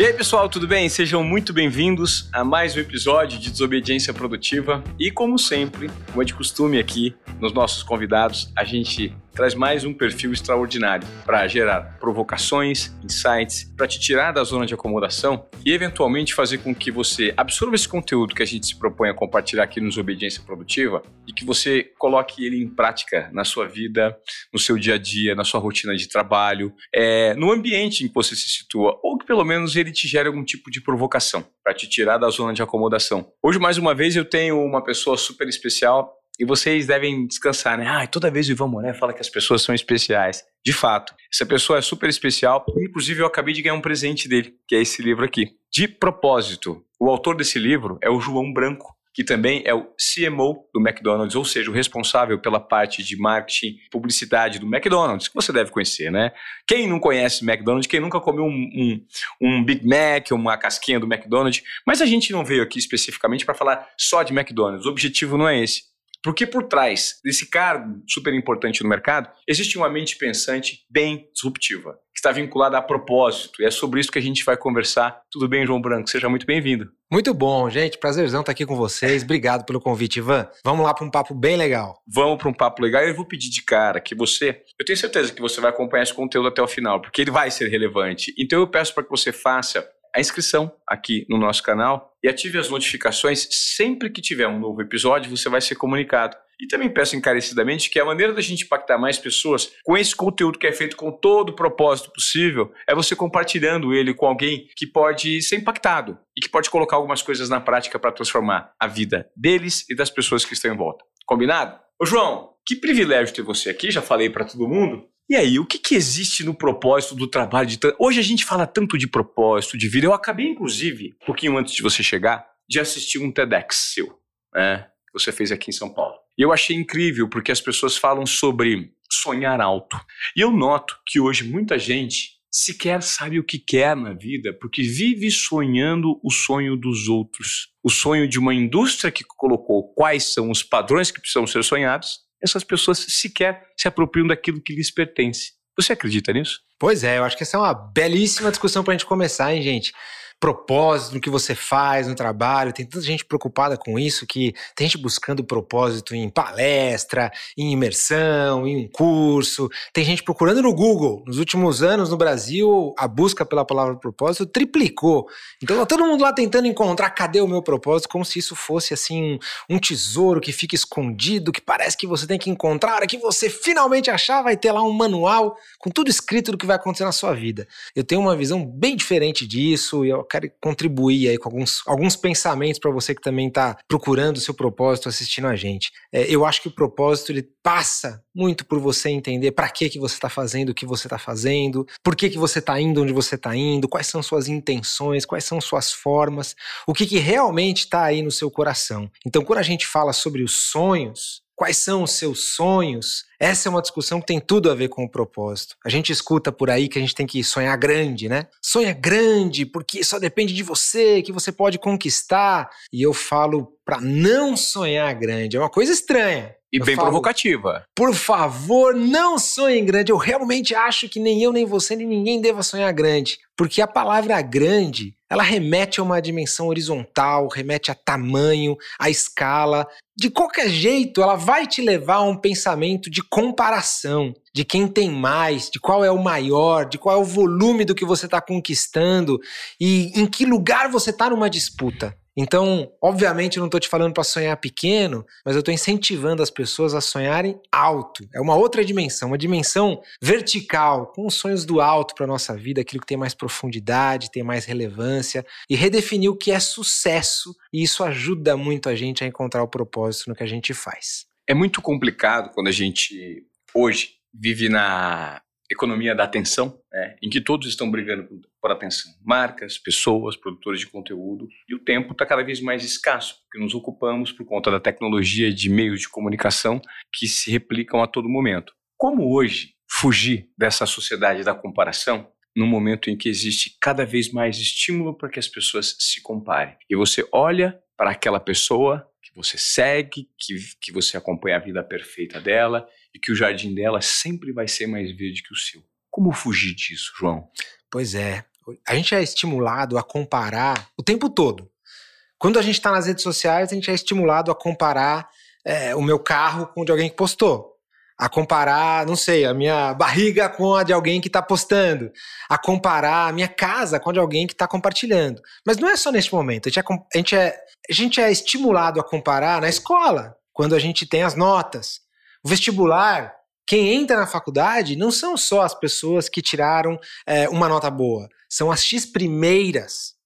E aí, pessoal, tudo bem? Sejam muito bem-vindos a mais um episódio de Desobediência Produtiva. E, como sempre, como é de costume aqui nos nossos convidados, a gente traz mais um perfil extraordinário para gerar provocações, insights, para te tirar da zona de acomodação e eventualmente fazer com que você absorva esse conteúdo que a gente se propõe a compartilhar aqui nos Obediência Produtiva e que você coloque ele em prática na sua vida, no seu dia a dia, na sua rotina de trabalho, é, no ambiente em que você se situa, ou que pelo menos ele te gere algum tipo de provocação para te tirar da zona de acomodação. Hoje, mais uma vez, eu tenho uma pessoa super especial e vocês devem descansar, né? Ah, toda vez o Ivan Moné fala que as pessoas são especiais. De fato, essa pessoa é super especial. Inclusive, eu acabei de ganhar um presente dele, que é esse livro aqui. De propósito, o autor desse livro é o João Branco, que também é o CMO do McDonald's, ou seja, o responsável pela parte de marketing publicidade do McDonald's, que você deve conhecer, né? Quem não conhece McDonald's, quem nunca comeu um, um, um Big Mac, uma casquinha do McDonald's, mas a gente não veio aqui especificamente para falar só de McDonald's, o objetivo não é esse. Porque por trás desse cargo super importante no mercado, existe uma mente pensante bem disruptiva, que está vinculada a propósito. E é sobre isso que a gente vai conversar. Tudo bem, João Branco? Seja muito bem-vindo. Muito bom, gente. Prazerzão estar aqui com vocês. Obrigado pelo convite, Ivan. Vamos lá para um papo bem legal. Vamos para um papo legal. Eu vou pedir de cara que você. Eu tenho certeza que você vai acompanhar esse conteúdo até o final, porque ele vai ser relevante. Então eu peço para que você faça a inscrição aqui no nosso canal e ative as notificações. Sempre que tiver um novo episódio, você vai ser comunicado. E também peço encarecidamente que a maneira da gente impactar mais pessoas com esse conteúdo que é feito com todo o propósito possível é você compartilhando ele com alguém que pode ser impactado e que pode colocar algumas coisas na prática para transformar a vida deles e das pessoas que estão em volta. Combinado? Ô João, que privilégio ter você aqui, já falei para todo mundo. E aí, o que, que existe no propósito do trabalho de Hoje a gente fala tanto de propósito, de vida. Eu acabei, inclusive, um pouquinho antes de você chegar, de assistir um TEDx seu, né? Que você fez aqui em São Paulo. E eu achei incrível, porque as pessoas falam sobre sonhar alto. E eu noto que hoje muita gente sequer sabe o que quer na vida, porque vive sonhando o sonho dos outros. O sonho de uma indústria que colocou quais são os padrões que precisam ser sonhados essas pessoas sequer se apropriam daquilo que lhes pertence. Você acredita nisso? Pois é, eu acho que essa é uma belíssima discussão para a gente começar, hein, gente? Propósito no que você faz no trabalho. Tem tanta gente preocupada com isso que tem gente buscando propósito em palestra, em imersão, em um curso. Tem gente procurando no Google. Nos últimos anos no Brasil, a busca pela palavra propósito triplicou. Então tá todo mundo lá tentando encontrar cadê o meu propósito, como se isso fosse assim um tesouro que fica escondido, que parece que você tem que encontrar. Que você finalmente achar, vai ter lá um manual com tudo escrito do que vai acontecer na sua vida. Eu tenho uma visão bem diferente disso e eu quero contribuir aí com alguns, alguns pensamentos para você que também está procurando o seu propósito assistindo a gente. É, eu acho que o propósito ele passa muito por você entender para que que você está fazendo o que você está fazendo, por que que você está indo onde você está indo, quais são suas intenções, quais são suas formas, o que que realmente está aí no seu coração. Então, quando a gente fala sobre os sonhos, Quais são os seus sonhos? Essa é uma discussão que tem tudo a ver com o propósito. A gente escuta por aí que a gente tem que sonhar grande, né? Sonha grande, porque só depende de você, que você pode conquistar. E eu falo para não sonhar grande. É uma coisa estranha. E eu bem falo, provocativa. Por favor, não sonhe grande. Eu realmente acho que nem eu, nem você, nem ninguém deva sonhar grande. Porque a palavra grande, ela remete a uma dimensão horizontal, remete a tamanho, a escala. De qualquer jeito, ela vai te levar a um pensamento de comparação, de quem tem mais, de qual é o maior, de qual é o volume do que você está conquistando e em que lugar você está numa disputa. Então, obviamente, eu não estou te falando para sonhar pequeno, mas eu estou incentivando as pessoas a sonharem alto. É uma outra dimensão, uma dimensão vertical, com os sonhos do alto para nossa vida, aquilo que tem mais profundidade, tem mais relevância, e redefinir o que é sucesso. E isso ajuda muito a gente a encontrar o propósito no que a gente faz. É muito complicado quando a gente hoje vive na economia da atenção, né, em que todos estão brigando por, atenção. Marcas, pessoas, produtores de conteúdo. E o tempo está cada vez mais escasso, porque nos ocupamos por conta da tecnologia de meios de comunicação que se replicam a todo momento. Como hoje fugir dessa sociedade da comparação num momento em que existe cada vez mais estímulo para que as pessoas se comparem? E você olha para aquela pessoa que você segue, que, que você acompanha a vida perfeita dela e que o jardim dela sempre vai ser mais verde que o seu. Como fugir disso, João? Pois é. A gente é estimulado a comparar o tempo todo. Quando a gente está nas redes sociais, a gente é estimulado a comparar é, o meu carro com o de alguém que postou. A comparar, não sei, a minha barriga com a de alguém que está postando. A comparar a minha casa com a de alguém que está compartilhando. Mas não é só neste momento. A gente, é, a, gente é, a gente é estimulado a comparar na escola, quando a gente tem as notas. O vestibular, quem entra na faculdade não são só as pessoas que tiraram é, uma nota boa, são as X primeiras.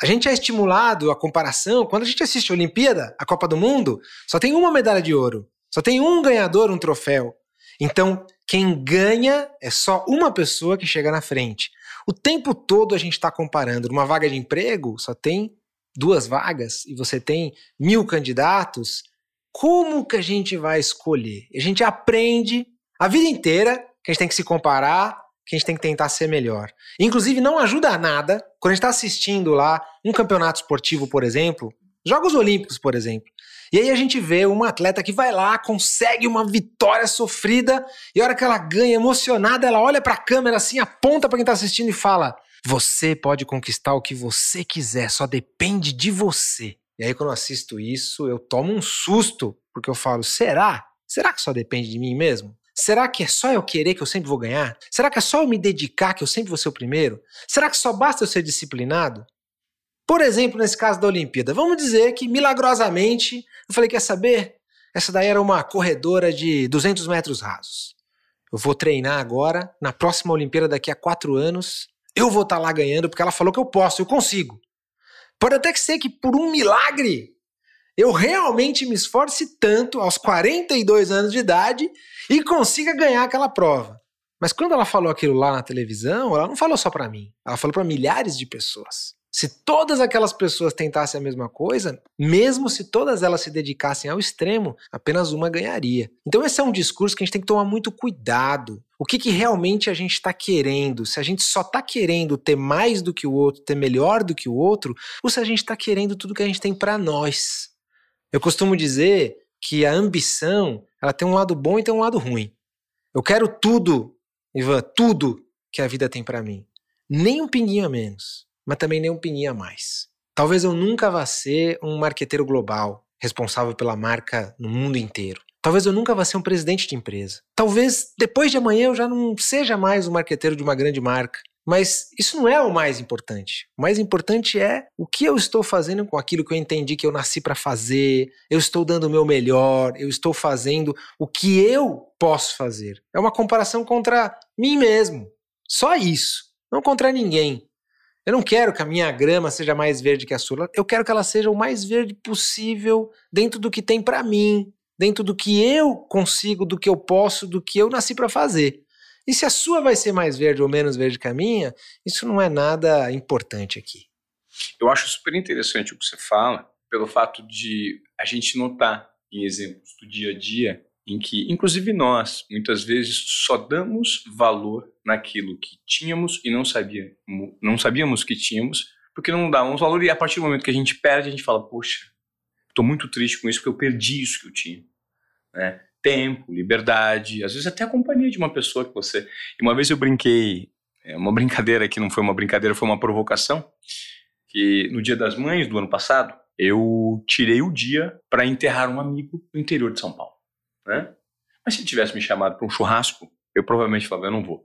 A gente é estimulado a comparação quando a gente assiste a Olimpíada, a Copa do Mundo, só tem uma medalha de ouro, só tem um ganhador, um troféu. Então, quem ganha é só uma pessoa que chega na frente. O tempo todo a gente está comparando. Numa vaga de emprego, só tem duas vagas e você tem mil candidatos. Como que a gente vai escolher? A gente aprende a vida inteira que a gente tem que se comparar, que a gente tem que tentar ser melhor. Inclusive, não ajuda nada quando a gente está assistindo lá um campeonato esportivo, por exemplo, Jogos Olímpicos, por exemplo. E aí a gente vê uma atleta que vai lá, consegue uma vitória sofrida, e a hora que ela ganha, emocionada, ela olha para a câmera assim, aponta para quem está assistindo e fala: Você pode conquistar o que você quiser, só depende de você. E aí, quando eu assisto isso, eu tomo um susto, porque eu falo: será? Será que só depende de mim mesmo? Será que é só eu querer que eu sempre vou ganhar? Será que é só eu me dedicar que eu sempre vou ser o primeiro? Será que só basta eu ser disciplinado? Por exemplo, nesse caso da Olimpíada, vamos dizer que milagrosamente eu falei: quer saber? Essa daí era uma corredora de 200 metros rasos. Eu vou treinar agora, na próxima Olimpíada, daqui a quatro anos, eu vou estar tá lá ganhando, porque ela falou que eu posso, eu consigo. Pode até que ser que por um milagre eu realmente me esforce tanto aos 42 anos de idade e consiga ganhar aquela prova. Mas quando ela falou aquilo lá na televisão, ela não falou só para mim, ela falou para milhares de pessoas. Se todas aquelas pessoas tentassem a mesma coisa, mesmo se todas elas se dedicassem ao extremo, apenas uma ganharia. Então, esse é um discurso que a gente tem que tomar muito cuidado. O que, que realmente a gente está querendo? Se a gente só está querendo ter mais do que o outro, ter melhor do que o outro, ou se a gente está querendo tudo que a gente tem para nós. Eu costumo dizer que a ambição ela tem um lado bom e tem um lado ruim. Eu quero tudo, Ivan, tudo que a vida tem para mim. Nem um pinguinho a menos, mas também nem um pinguinho a mais. Talvez eu nunca vá ser um marqueteiro global, responsável pela marca no mundo inteiro. Talvez eu nunca vá ser um presidente de empresa. Talvez depois de amanhã eu já não seja mais um marqueteiro de uma grande marca. Mas isso não é o mais importante. O mais importante é o que eu estou fazendo com aquilo que eu entendi que eu nasci para fazer. Eu estou dando o meu melhor, eu estou fazendo o que eu posso fazer. É uma comparação contra mim mesmo. Só isso. Não contra ninguém. Eu não quero que a minha grama seja mais verde que a sua. Eu quero que ela seja o mais verde possível dentro do que tem para mim, dentro do que eu consigo, do que eu posso, do que eu nasci para fazer. E se a sua vai ser mais verde ou menos verde que a minha, isso não é nada importante aqui. Eu acho super interessante o que você fala, pelo fato de a gente notar em exemplos do dia a dia em que, inclusive nós, muitas vezes só damos valor naquilo que tínhamos e não sabíamos, não sabíamos que tínhamos, porque não dávamos valor e a partir do momento que a gente perde, a gente fala, poxa, estou muito triste com isso porque eu perdi isso que eu tinha. Né? Tempo, liberdade, às vezes até a companhia de uma pessoa que você. E uma vez eu brinquei, é uma brincadeira que não foi uma brincadeira, foi uma provocação, que no Dia das Mães do ano passado, eu tirei o dia para enterrar um amigo no interior de São Paulo, né? Mas se ele tivesse me chamado para um churrasco, eu provavelmente falava, eu não vou.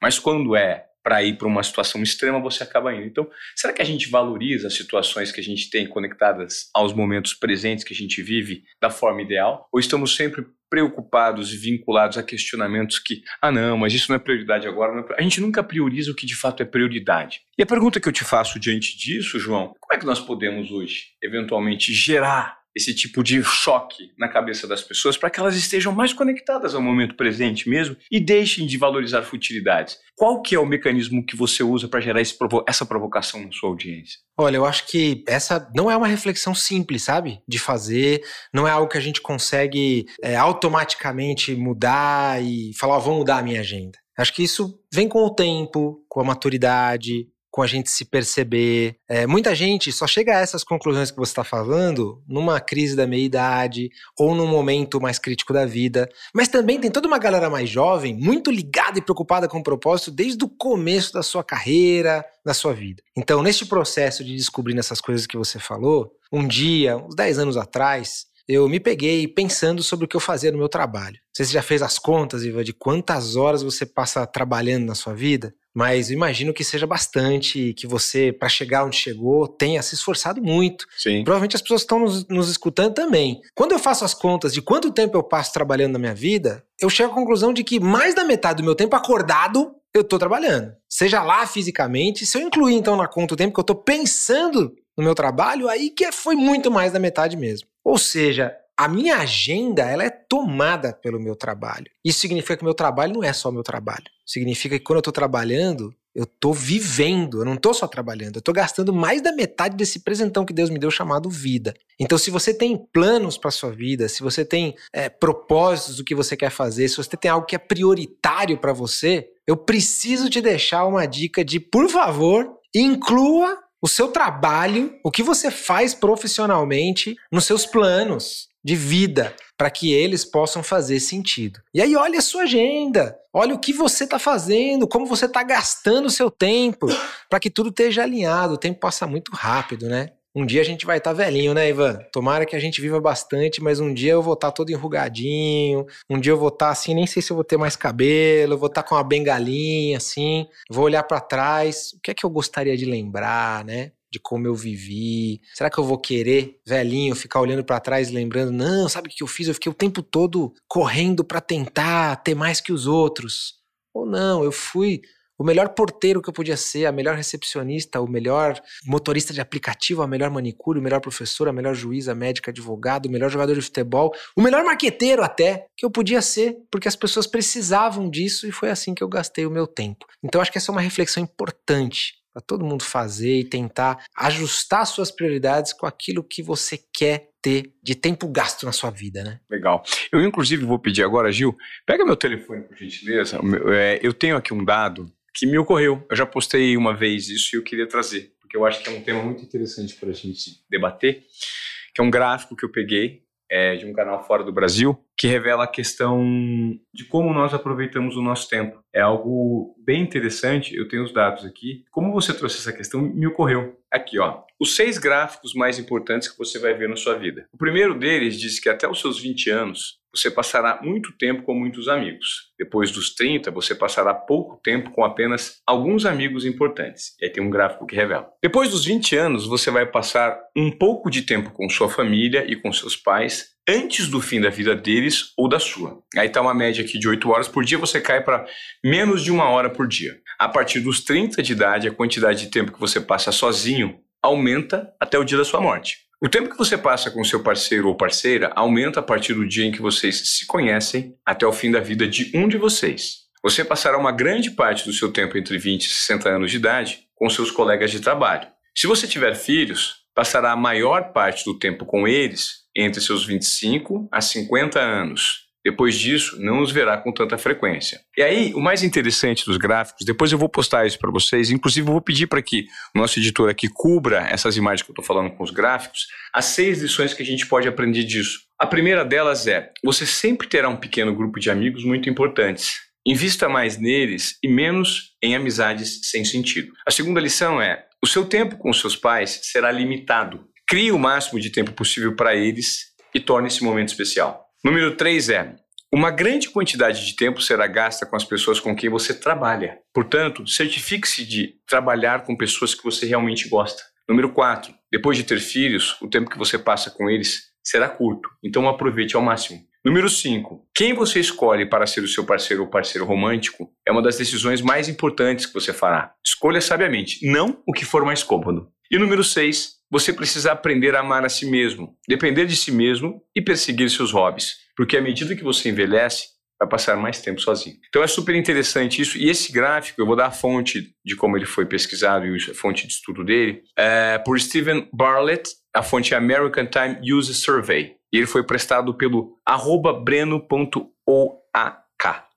Mas quando é para ir para uma situação extrema, você acaba indo. Então, será que a gente valoriza as situações que a gente tem conectadas aos momentos presentes que a gente vive da forma ideal? Ou estamos sempre preocupados e vinculados a questionamentos que, ah, não, mas isso não é prioridade agora. É... A gente nunca prioriza o que de fato é prioridade. E a pergunta que eu te faço diante disso, João, como é que nós podemos hoje, eventualmente, gerar esse tipo de choque na cabeça das pessoas para que elas estejam mais conectadas ao momento presente mesmo e deixem de valorizar futilidades. Qual que é o mecanismo que você usa para gerar provo essa provocação na sua audiência? Olha, eu acho que essa não é uma reflexão simples, sabe? De fazer, não é algo que a gente consegue é, automaticamente mudar e falar, oh, vou mudar a minha agenda. Acho que isso vem com o tempo, com a maturidade, com a gente se perceber. É, muita gente só chega a essas conclusões que você está falando numa crise da meia-idade ou num momento mais crítico da vida. Mas também tem toda uma galera mais jovem, muito ligada e preocupada com o propósito desde o começo da sua carreira, da sua vida. Então, neste processo de descobrir essas coisas que você falou, um dia, uns 10 anos atrás, eu me peguei pensando sobre o que eu fazia no meu trabalho. Você já fez as contas, Iva, de quantas horas você passa trabalhando na sua vida, mas imagino que seja bastante, que você, para chegar onde chegou, tenha se esforçado muito. Sim. Provavelmente as pessoas estão nos, nos escutando também. Quando eu faço as contas de quanto tempo eu passo trabalhando na minha vida, eu chego à conclusão de que mais da metade do meu tempo acordado eu estou trabalhando. Seja lá fisicamente, se eu incluir então na conta o tempo que eu estou pensando no meu trabalho, aí que foi muito mais da metade mesmo. Ou seja, a minha agenda ela é tomada pelo meu trabalho. Isso significa que o meu trabalho não é só meu trabalho. Significa que quando eu estou trabalhando, eu estou vivendo, eu não estou só trabalhando, eu estou gastando mais da metade desse presentão que Deus me deu chamado vida. Então, se você tem planos para sua vida, se você tem é, propósitos do que você quer fazer, se você tem algo que é prioritário para você, eu preciso te deixar uma dica de, por favor, inclua o seu trabalho, o que você faz profissionalmente nos seus planos de vida, para que eles possam fazer sentido. E aí olha a sua agenda, olha o que você está fazendo, como você está gastando o seu tempo, para que tudo esteja alinhado. O tempo passa muito rápido, né? Um dia a gente vai estar tá velhinho, né, Ivan? Tomara que a gente viva bastante, mas um dia eu vou estar tá todo enrugadinho, um dia eu vou estar tá, assim, nem sei se eu vou ter mais cabelo, vou estar tá com uma bengalinha, assim, vou olhar para trás, o que é que eu gostaria de lembrar, né? De como eu vivi? Será que eu vou querer, velhinho, ficar olhando para trás lembrando, não, sabe o que eu fiz? Eu fiquei o tempo todo correndo para tentar ter mais que os outros. Ou não, eu fui o melhor porteiro que eu podia ser, a melhor recepcionista, o melhor motorista de aplicativo, a melhor manicure, o melhor professor, a melhor juíza, médica, advogado, o melhor jogador de futebol, o melhor marqueteiro até que eu podia ser, porque as pessoas precisavam disso e foi assim que eu gastei o meu tempo. Então acho que essa é uma reflexão importante para todo mundo fazer e tentar ajustar suas prioridades com aquilo que você quer ter de tempo gasto na sua vida, né? Legal. Eu, inclusive, vou pedir agora, Gil, pega meu telefone, por gentileza. É, eu tenho aqui um dado que me ocorreu. Eu já postei uma vez isso e eu queria trazer, porque eu acho que é um tema muito interessante para a gente debater, que é um gráfico que eu peguei é, de um canal fora do Brasil, que revela a questão de como nós aproveitamos o nosso tempo. É algo bem interessante, eu tenho os dados aqui. Como você trouxe essa questão, me ocorreu. Aqui, ó. Os seis gráficos mais importantes que você vai ver na sua vida. O primeiro deles diz que até os seus 20 anos, você passará muito tempo com muitos amigos. Depois dos 30, você passará pouco tempo com apenas alguns amigos importantes. E aí tem um gráfico que revela. Depois dos 20 anos, você vai passar um pouco de tempo com sua família e com seus pais antes do fim da vida deles ou da sua. Aí está uma média aqui de 8 horas por dia, você cai para menos de uma hora por dia. A partir dos 30 de idade, a quantidade de tempo que você passa sozinho aumenta até o dia da sua morte. O tempo que você passa com seu parceiro ou parceira aumenta a partir do dia em que vocês se conhecem até o fim da vida de um de vocês. Você passará uma grande parte do seu tempo entre 20 e 60 anos de idade com seus colegas de trabalho. Se você tiver filhos, passará a maior parte do tempo com eles entre seus 25 a 50 anos. Depois disso, não os verá com tanta frequência. E aí, o mais interessante dos gráficos, depois eu vou postar isso para vocês, inclusive eu vou pedir para que o nosso editor aqui cubra essas imagens que eu estou falando com os gráficos, as seis lições que a gente pode aprender disso. A primeira delas é: você sempre terá um pequeno grupo de amigos muito importantes. Invista mais neles e menos em amizades sem sentido. A segunda lição é: o seu tempo com seus pais será limitado. Crie o máximo de tempo possível para eles e torne esse momento especial. Número 3 é: uma grande quantidade de tempo será gasta com as pessoas com quem você trabalha. Portanto, certifique-se de trabalhar com pessoas que você realmente gosta. Número 4. Depois de ter filhos, o tempo que você passa com eles será curto, então aproveite ao máximo. Número 5. Quem você escolhe para ser o seu parceiro ou parceiro romântico é uma das decisões mais importantes que você fará. Escolha sabiamente, não o que for mais cômodo. E número 6 você precisa aprender a amar a si mesmo, depender de si mesmo e perseguir seus hobbies, porque à medida que você envelhece, vai passar mais tempo sozinho. Então é super interessante isso. E esse gráfico, eu vou dar a fonte de como ele foi pesquisado e a fonte de estudo dele, é por Stephen Bartlett, a fonte é American Time User Survey. E ele foi prestado pelo breno.oak.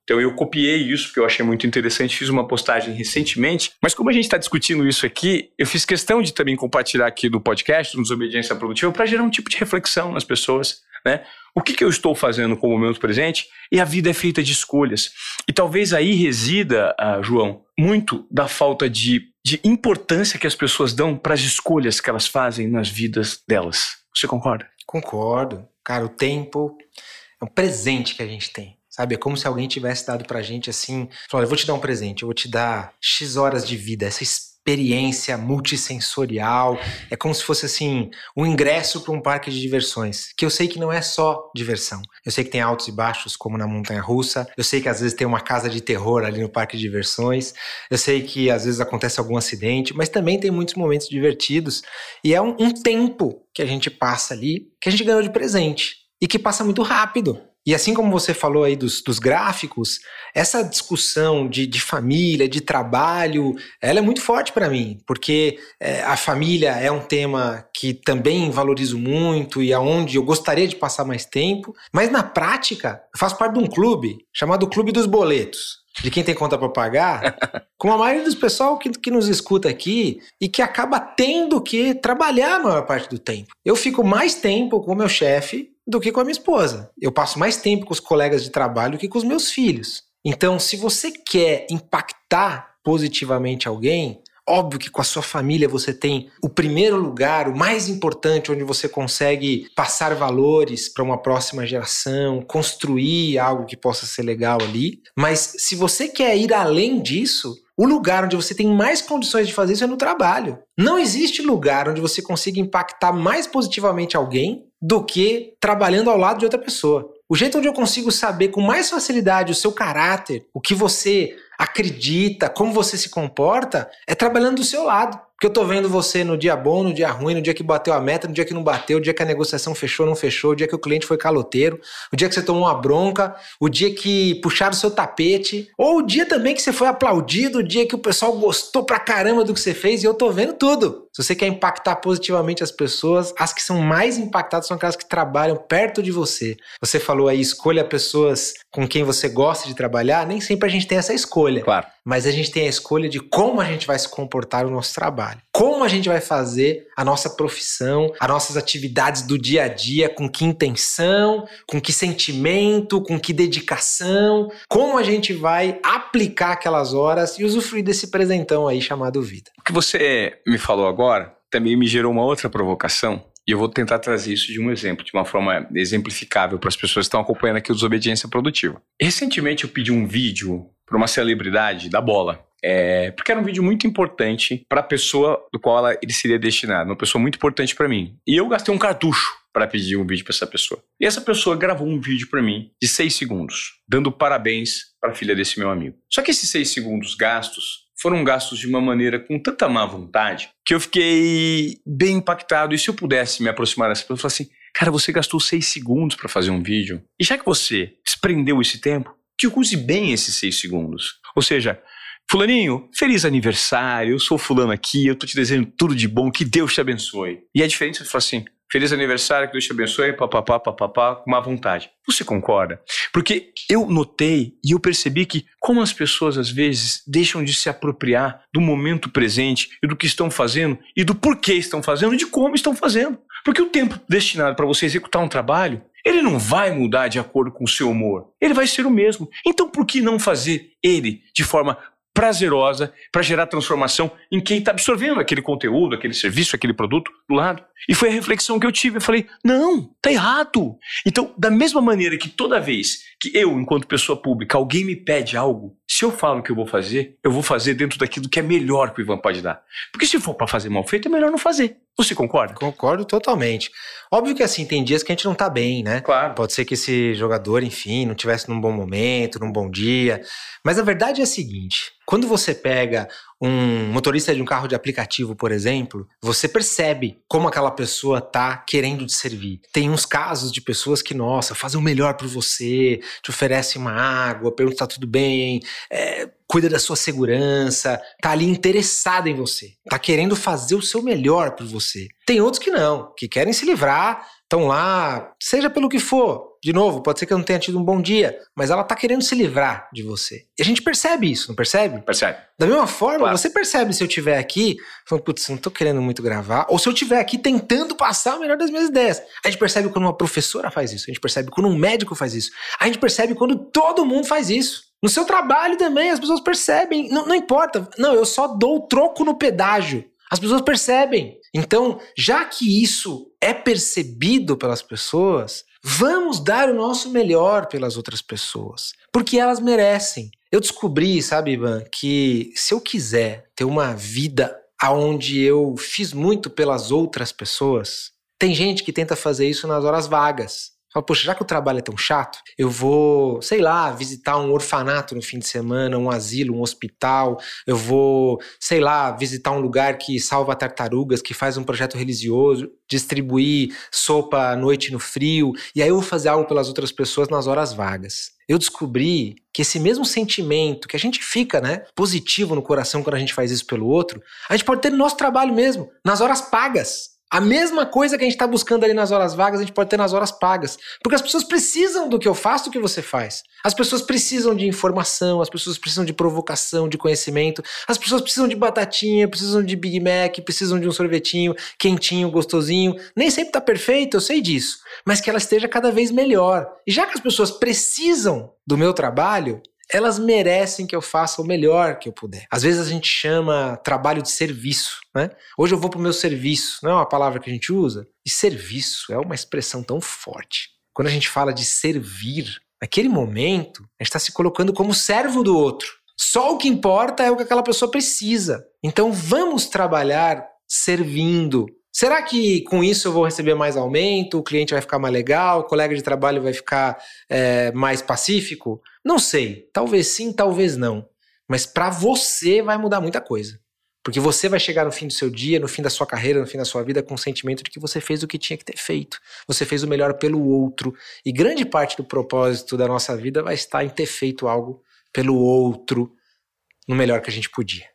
Então eu copiei isso porque eu achei muito interessante, fiz uma postagem recentemente, mas como a gente está discutindo isso aqui, eu fiz questão de também compartilhar aqui do podcast, do Desobediência Produtiva, para gerar um tipo de reflexão nas pessoas, né? O que, que eu estou fazendo com o momento presente? E a vida é feita de escolhas. E talvez aí resida, uh, João, muito da falta de, de importância que as pessoas dão para as escolhas que elas fazem nas vidas delas. Você concorda? Concordo. Cara, o tempo é um presente que a gente tem. Sabe? É como se alguém tivesse dado pra gente assim: falou, eu vou te dar um presente, eu vou te dar X horas de vida, essa experiência multissensorial. É como se fosse assim, um ingresso para um parque de diversões. Que eu sei que não é só diversão. Eu sei que tem altos e baixos, como na montanha russa. Eu sei que às vezes tem uma casa de terror ali no parque de diversões. Eu sei que às vezes acontece algum acidente, mas também tem muitos momentos divertidos. E é um, um tempo que a gente passa ali que a gente ganhou de presente. E que passa muito rápido. E assim como você falou aí dos, dos gráficos, essa discussão de, de, família, de trabalho, ela é muito forte para mim, porque é, a família é um tema que também valorizo muito e aonde eu gostaria de passar mais tempo, mas na prática, eu faço parte de um clube chamado Clube dos Boletos de quem tem conta para pagar, com a maioria dos pessoal que, que nos escuta aqui e que acaba tendo que trabalhar a maior parte do tempo. Eu fico mais tempo com o meu chefe do que com a minha esposa. Eu passo mais tempo com os colegas de trabalho que com os meus filhos. Então, se você quer impactar positivamente alguém, Óbvio que com a sua família você tem o primeiro lugar, o mais importante, onde você consegue passar valores para uma próxima geração, construir algo que possa ser legal ali. Mas se você quer ir além disso, o lugar onde você tem mais condições de fazer isso é no trabalho. Não existe lugar onde você consiga impactar mais positivamente alguém do que trabalhando ao lado de outra pessoa. O jeito onde eu consigo saber com mais facilidade o seu caráter, o que você acredita, como você se comporta, é trabalhando do seu lado. Porque eu tô vendo você no dia bom, no dia ruim, no dia que bateu a meta, no dia que não bateu, no dia que a negociação fechou, não fechou, o dia que o cliente foi caloteiro, o dia que você tomou uma bronca, o dia que puxaram o seu tapete, ou o dia também que você foi aplaudido, o dia que o pessoal gostou pra caramba do que você fez, e eu tô vendo tudo. Se você quer impactar positivamente as pessoas, as que são mais impactadas são aquelas que trabalham perto de você. Você falou aí, escolha pessoas com quem você gosta de trabalhar, nem sempre a gente tem essa escolha. Claro. Mas a gente tem a escolha de como a gente vai se comportar no nosso trabalho trabalho. Como a gente vai fazer a nossa profissão, as nossas atividades do dia a dia, com que intenção, com que sentimento, com que dedicação, como a gente vai aplicar aquelas horas e usufruir desse presentão aí chamado vida. O que você me falou agora também me gerou uma outra provocação, e eu vou tentar trazer isso de um exemplo, de uma forma exemplificável para as pessoas que estão acompanhando aqui o Desobediência Produtiva. Recentemente eu pedi um vídeo para uma celebridade da bola. É, porque era um vídeo muito importante para a pessoa do qual ela, ele seria destinado, uma pessoa muito importante para mim. E eu gastei um cartucho para pedir um vídeo para essa pessoa. E essa pessoa gravou um vídeo para mim de seis segundos, dando parabéns para a filha desse meu amigo. Só que esses seis segundos gastos foram gastos de uma maneira com tanta má vontade que eu fiquei bem impactado. E se eu pudesse me aproximar dessa pessoa, eu falar assim: cara, você gastou seis segundos para fazer um vídeo. E já que você desprendeu esse tempo, que use bem esses seis segundos. Ou seja, Fulaninho, feliz aniversário, eu sou fulano aqui, eu tô te desejando tudo de bom, que Deus te abençoe. E é diferente você falar assim, feliz aniversário, que Deus te abençoe, papapá, papapá, com má vontade. Você concorda? Porque eu notei e eu percebi que como as pessoas às vezes deixam de se apropriar do momento presente e do que estão fazendo e do porquê estão fazendo e de como estão fazendo. Porque o tempo destinado para você executar um trabalho, ele não vai mudar de acordo com o seu humor. Ele vai ser o mesmo. Então por que não fazer ele de forma prazerosa para gerar transformação em quem está absorvendo aquele conteúdo, aquele serviço, aquele produto do lado. E foi a reflexão que eu tive. Eu falei: não, tá errado. Então, da mesma maneira que toda vez que eu, enquanto pessoa pública, alguém me pede algo, se eu falo que eu vou fazer, eu vou fazer dentro daquilo que é melhor que o Ivan pode dar. Porque se for para fazer mal feito, é melhor não fazer. Você concorda? Concordo totalmente. Óbvio que assim, tem dias que a gente não tá bem, né? Claro. Pode ser que esse jogador, enfim, não tivesse num bom momento, num bom dia. Mas a verdade é a seguinte: quando você pega um motorista de um carro de aplicativo, por exemplo, você percebe como aquela pessoa tá querendo te servir. Tem uns casos de pessoas que, nossa, fazem o melhor por você, te oferecem uma água, perguntam se tá tudo bem, é, cuida da sua segurança, tá ali interessada em você, tá querendo fazer o seu melhor por você. Tem outros que não, que querem se livrar estão lá, seja pelo que for. De novo, pode ser que eu não tenha tido um bom dia, mas ela tá querendo se livrar de você. E a gente percebe isso, não percebe? Percebe. Da mesma forma, claro. você percebe se eu estiver aqui, falando, putz, não tô querendo muito gravar, ou se eu estiver aqui tentando passar o melhor das minhas ideias. A gente percebe quando uma professora faz isso, a gente percebe quando um médico faz isso, a gente percebe quando todo mundo faz isso. No seu trabalho também, as pessoas percebem. Não, não importa. Não, eu só dou o troco no pedágio. As pessoas percebem. Então, já que isso é percebido pelas pessoas, vamos dar o nosso melhor pelas outras pessoas, porque elas merecem. Eu descobri, sabe, Ivan, que se eu quiser ter uma vida onde eu fiz muito pelas outras pessoas, tem gente que tenta fazer isso nas horas vagas. Fala, poxa, já que o trabalho é tão chato, eu vou, sei lá, visitar um orfanato no fim de semana, um asilo, um hospital, eu vou, sei lá, visitar um lugar que salva tartarugas, que faz um projeto religioso, distribuir sopa à noite no frio, e aí eu vou fazer algo pelas outras pessoas nas horas vagas. Eu descobri que esse mesmo sentimento que a gente fica, né, positivo no coração quando a gente faz isso pelo outro, a gente pode ter no nosso trabalho mesmo, nas horas pagas. A mesma coisa que a gente está buscando ali nas horas vagas, a gente pode ter nas horas pagas. Porque as pessoas precisam do que eu faço, do que você faz. As pessoas precisam de informação, as pessoas precisam de provocação, de conhecimento. As pessoas precisam de batatinha, precisam de Big Mac, precisam de um sorvetinho quentinho, gostosinho. Nem sempre está perfeito, eu sei disso. Mas que ela esteja cada vez melhor. E já que as pessoas precisam do meu trabalho, elas merecem que eu faça o melhor que eu puder. Às vezes a gente chama trabalho de serviço, né? Hoje eu vou para o meu serviço, não é uma palavra que a gente usa? E serviço é uma expressão tão forte. Quando a gente fala de servir, naquele momento, a gente está se colocando como servo do outro. Só o que importa é o que aquela pessoa precisa. Então vamos trabalhar servindo, Será que com isso eu vou receber mais aumento, o cliente vai ficar mais legal, o colega de trabalho vai ficar é, mais pacífico? Não sei. Talvez sim, talvez não. Mas para você vai mudar muita coisa. Porque você vai chegar no fim do seu dia, no fim da sua carreira, no fim da sua vida, com o sentimento de que você fez o que tinha que ter feito. Você fez o melhor pelo outro. E grande parte do propósito da nossa vida vai estar em ter feito algo pelo outro no melhor que a gente podia.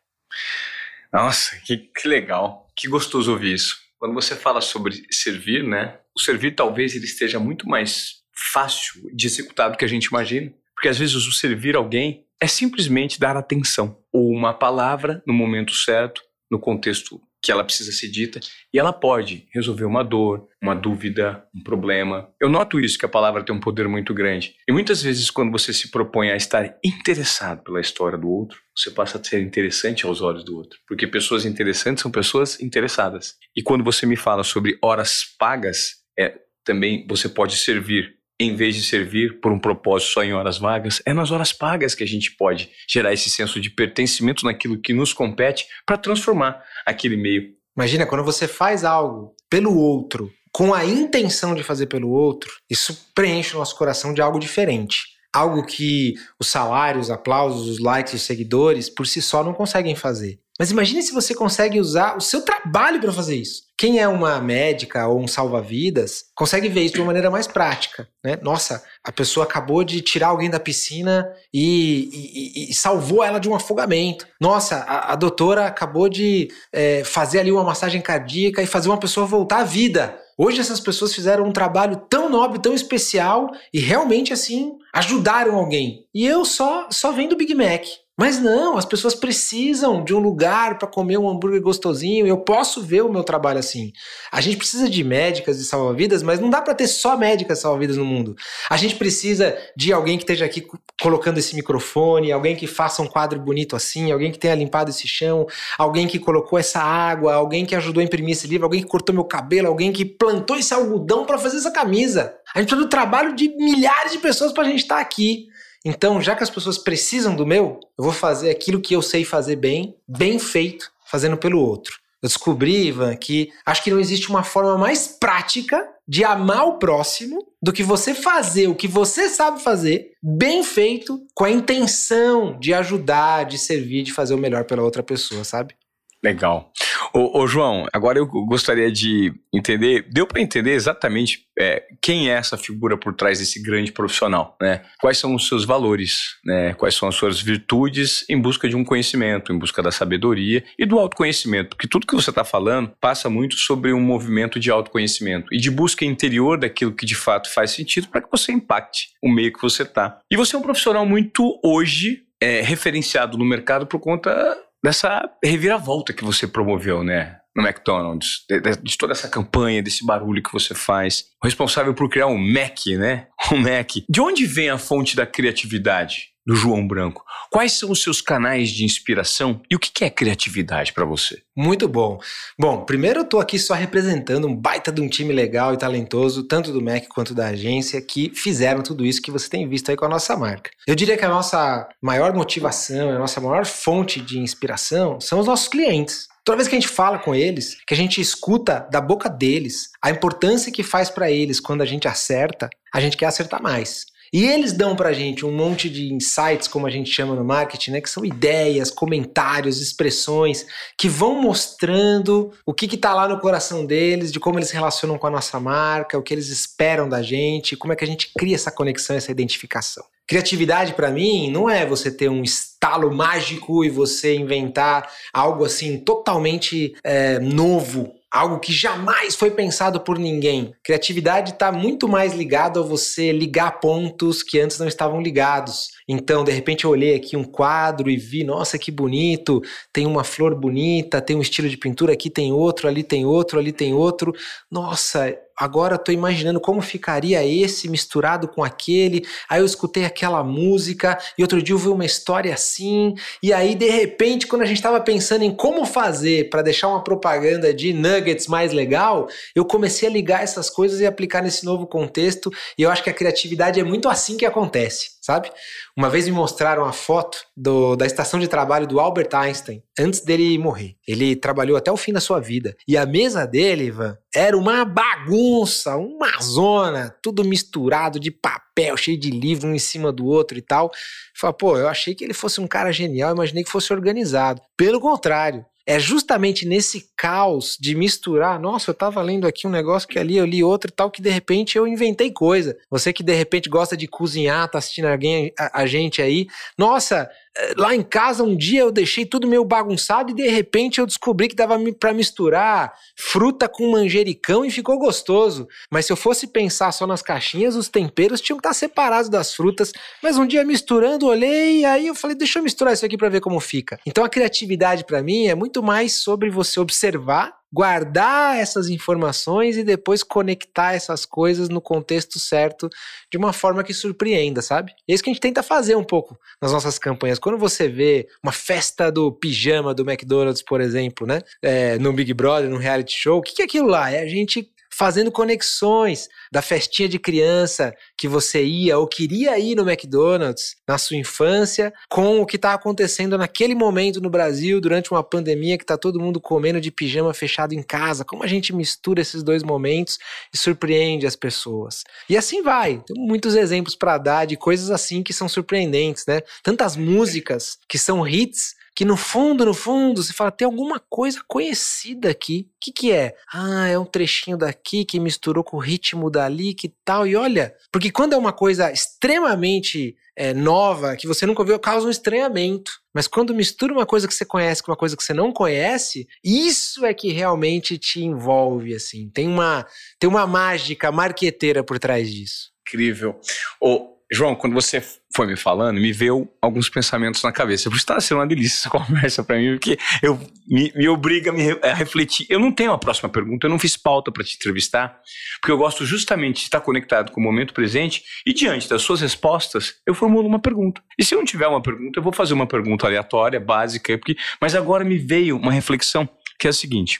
Nossa, que, que legal. Que gostoso ouvir isso. Quando você fala sobre servir, né? O servir talvez ele esteja muito mais fácil de executar do que a gente imagina, porque às vezes o servir alguém é simplesmente dar atenção ou uma palavra no momento certo, no contexto que ela precisa ser dita e ela pode resolver uma dor, uma dúvida, um problema. Eu noto isso que a palavra tem um poder muito grande. E muitas vezes quando você se propõe a estar interessado pela história do outro, você passa a ser interessante aos olhos do outro, porque pessoas interessantes são pessoas interessadas. E quando você me fala sobre horas pagas, é também você pode servir em vez de servir por um propósito só em horas vagas, é nas horas pagas que a gente pode gerar esse senso de pertencimento naquilo que nos compete para transformar aquele meio. Imagina, quando você faz algo pelo outro, com a intenção de fazer pelo outro, isso preenche o nosso coração de algo diferente. Algo que os salários, os aplausos, os likes, os seguidores, por si só não conseguem fazer. Mas imagine se você consegue usar o seu trabalho para fazer isso. Quem é uma médica ou um salva-vidas consegue ver isso de uma maneira mais prática. Né? Nossa, a pessoa acabou de tirar alguém da piscina e, e, e salvou ela de um afogamento. Nossa, a, a doutora acabou de é, fazer ali uma massagem cardíaca e fazer uma pessoa voltar à vida. Hoje essas pessoas fizeram um trabalho tão nobre, tão especial e realmente assim ajudaram alguém. E eu só só vendo Big Mac. Mas não, as pessoas precisam de um lugar para comer um hambúrguer gostosinho. Eu posso ver o meu trabalho assim. A gente precisa de médicas e salva-vidas, mas não dá para ter só médicas salva-vidas no mundo. A gente precisa de alguém que esteja aqui colocando esse microfone, alguém que faça um quadro bonito assim, alguém que tenha limpado esse chão, alguém que colocou essa água, alguém que ajudou a imprimir esse livro, alguém que cortou meu cabelo, alguém que plantou esse algodão para fazer essa camisa. A gente precisa do trabalho de milhares de pessoas para a gente estar tá aqui. Então, já que as pessoas precisam do meu, eu vou fazer aquilo que eu sei fazer bem, bem feito, fazendo pelo outro. Eu descobri, Ivan, que acho que não existe uma forma mais prática de amar o próximo do que você fazer o que você sabe fazer, bem feito, com a intenção de ajudar, de servir, de fazer o melhor pela outra pessoa, sabe? Legal. Ô, ô, João, agora eu gostaria de entender, deu para entender exatamente é, quem é essa figura por trás desse grande profissional, né? Quais são os seus valores, né? Quais são as suas virtudes em busca de um conhecimento, em busca da sabedoria e do autoconhecimento, porque tudo que você está falando passa muito sobre um movimento de autoconhecimento e de busca interior daquilo que de fato faz sentido para que você impacte o meio que você está. E você é um profissional muito hoje é, referenciado no mercado por conta dessa reviravolta que você promoveu, né? No McDonald's, de, de, toda essa campanha, desse barulho que você faz. Responsável por criar um Mac, né? Um Mac. De onde vem a fonte da criatividade do João Branco? Quais são os seus canais de inspiração e o que é criatividade para você? Muito bom. Bom, primeiro eu estou aqui só representando um baita de um time legal e talentoso, tanto do Mac quanto da agência, que fizeram tudo isso que você tem visto aí com a nossa marca. Eu diria que a nossa maior motivação, a nossa maior fonte de inspiração são os nossos clientes. Toda vez que a gente fala com eles, que a gente escuta da boca deles a importância que faz para eles quando a gente acerta, a gente quer acertar mais. E eles dão pra gente um monte de insights, como a gente chama no marketing, né? Que são ideias, comentários, expressões que vão mostrando o que, que tá lá no coração deles, de como eles relacionam com a nossa marca, o que eles esperam da gente, como é que a gente cria essa conexão, essa identificação. Criatividade para mim não é você ter um estalo mágico e você inventar algo assim totalmente é, novo algo que jamais foi pensado por ninguém. Criatividade está muito mais ligado a você ligar pontos que antes não estavam ligados. Então, de repente, eu olhei aqui um quadro e vi, nossa, que bonito, tem uma flor bonita, tem um estilo de pintura, aqui tem outro, ali tem outro, ali tem outro. Nossa, agora estou imaginando como ficaria esse misturado com aquele. Aí eu escutei aquela música e outro dia eu vi uma história assim. E aí, de repente, quando a gente estava pensando em como fazer para deixar uma propaganda de nuggets mais legal, eu comecei a ligar essas coisas e aplicar nesse novo contexto. E eu acho que a criatividade é muito assim que acontece, sabe? Uma vez me mostraram a foto do, da estação de trabalho do Albert Einstein antes dele morrer. Ele trabalhou até o fim da sua vida. E a mesa dele, Ivan, era uma bagunça, uma zona, tudo misturado de papel, cheio de livro um em cima do outro e tal. Fala, pô, eu achei que ele fosse um cara genial, imaginei que fosse organizado. Pelo contrário, é justamente nesse caos de misturar, nossa, eu tava lendo aqui um negócio que ali eu li outro e tal, que de repente eu inventei coisa. Você que de repente gosta de cozinhar, tá assistindo alguém, a, a gente aí, nossa, lá em casa um dia eu deixei tudo meio bagunçado e de repente eu descobri que dava para misturar fruta com manjericão e ficou gostoso. Mas se eu fosse pensar só nas caixinhas, os temperos tinham que estar separados das frutas. Mas um dia misturando, olhei e aí eu falei, deixa eu misturar isso aqui para ver como fica. Então a criatividade para mim é muito mais sobre você observar guardar essas informações e depois conectar essas coisas no contexto certo de uma forma que surpreenda, sabe? É isso que a gente tenta fazer um pouco nas nossas campanhas. Quando você vê uma festa do pijama do McDonald's, por exemplo, né? É, no Big Brother, no reality show, o que é aquilo lá? É a gente fazendo conexões da festinha de criança que você ia ou queria ir no McDonald's na sua infância com o que está acontecendo naquele momento no Brasil durante uma pandemia que está todo mundo comendo de pijama fechado em casa. Como a gente mistura esses dois momentos e surpreende as pessoas. E assim vai. Tem muitos exemplos para dar de coisas assim que são surpreendentes, né? Tantas músicas que são hits que no fundo, no fundo, você fala, tem alguma coisa conhecida aqui. O que, que é? Ah, é um trechinho daqui que misturou com o ritmo dali, que tal. E olha, porque quando é uma coisa extremamente é, nova, que você nunca ouviu, causa um estranhamento. Mas quando mistura uma coisa que você conhece com uma coisa que você não conhece, isso é que realmente te envolve, assim. Tem uma, tem uma mágica marqueteira por trás disso. Incrível. Oh, João, quando você foi me falando, me veio alguns pensamentos na cabeça. Por está sendo uma delícia essa conversa para mim, porque eu, me, me obriga a, me, a refletir. Eu não tenho a próxima pergunta, eu não fiz pauta para te entrevistar, porque eu gosto justamente de estar conectado com o momento presente e diante das suas respostas, eu formulo uma pergunta. E se eu não tiver uma pergunta, eu vou fazer uma pergunta aleatória, básica, porque, mas agora me veio uma reflexão que é a seguinte.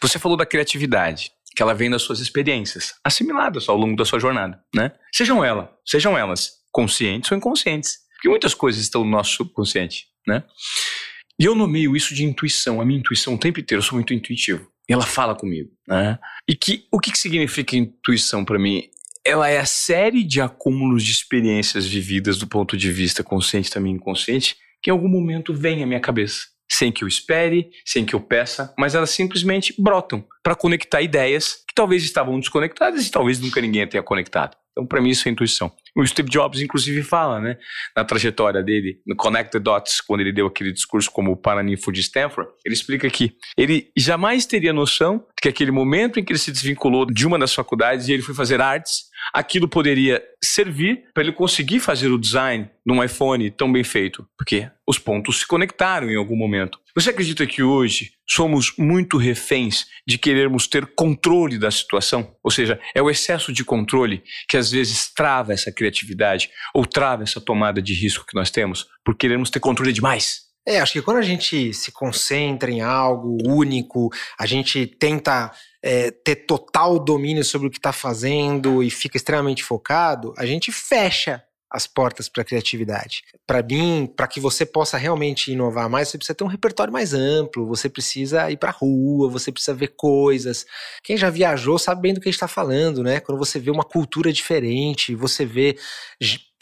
Você falou da criatividade que ela vem das suas experiências, assimiladas ao longo da sua jornada, né? Sejam ela, sejam elas conscientes ou inconscientes, porque muitas coisas estão no nosso subconsciente, né? E eu nomeio isso de intuição, a minha intuição o tempo inteiro, eu sou muito intuitivo. E ela fala comigo, né? E que o que, que significa intuição para mim? Ela é a série de acúmulos de experiências vividas do ponto de vista consciente também inconsciente que em algum momento vem à minha cabeça sem que eu espere, sem que eu peça, mas elas simplesmente brotam para conectar ideias que talvez estavam desconectadas e talvez nunca ninguém tenha conectado. Então, para mim, isso é intuição. O Steve Jobs, inclusive, fala, né, na trajetória dele, no Connect the Dots, quando ele deu aquele discurso como o Paraninfo de Stanford, ele explica que ele jamais teria noção de que aquele momento em que ele se desvinculou de uma das faculdades e ele foi fazer artes, aquilo poderia servir para ele conseguir fazer o design de um iPhone tão bem feito, porque os pontos se conectaram em algum momento. Você acredita que hoje somos muito reféns de querermos ter controle da situação? Ou seja, é o excesso de controle que às vezes trava essa criatividade ou trava essa tomada de risco que nós temos por querermos ter controle demais? É, acho que quando a gente se concentra em algo único, a gente tenta é, ter total domínio sobre o que está fazendo e fica extremamente focado, a gente fecha as portas para a criatividade. Para mim, para que você possa realmente inovar mais, você precisa ter um repertório mais amplo, você precisa ir para rua, você precisa ver coisas. Quem já viajou sabe bem do que a gente está falando, né? Quando você vê uma cultura diferente, você vê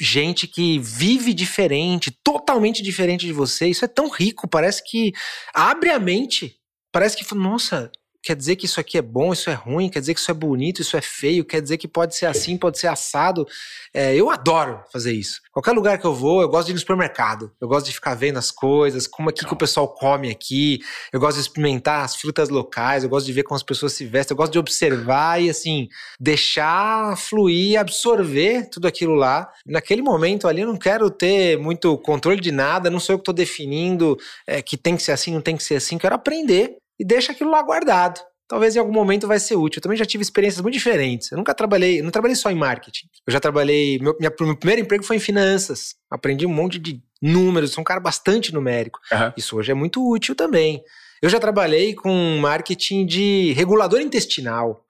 gente que vive diferente, totalmente diferente de você, isso é tão rico, parece que abre a mente. Parece que, nossa, quer dizer que isso aqui é bom, isso é ruim, quer dizer que isso é bonito, isso é feio, quer dizer que pode ser assim, pode ser assado. É, eu adoro fazer isso. Qualquer lugar que eu vou, eu gosto de ir no supermercado. Eu gosto de ficar vendo as coisas, como é que, que o pessoal come aqui. Eu gosto de experimentar as frutas locais, eu gosto de ver como as pessoas se vestem, eu gosto de observar e, assim, deixar fluir, absorver tudo aquilo lá. Naquele momento ali, eu não quero ter muito controle de nada, não sou eu que estou definindo é, que tem que ser assim, não tem que ser assim. Quero aprender e deixa aquilo lá guardado. Talvez em algum momento vai ser útil. Eu também já tive experiências muito diferentes. Eu nunca trabalhei, eu não trabalhei só em marketing. Eu já trabalhei, meu, minha, meu primeiro emprego foi em finanças. Aprendi um monte de números, sou um cara bastante numérico. Uhum. Isso hoje é muito útil também. Eu já trabalhei com marketing de regulador intestinal.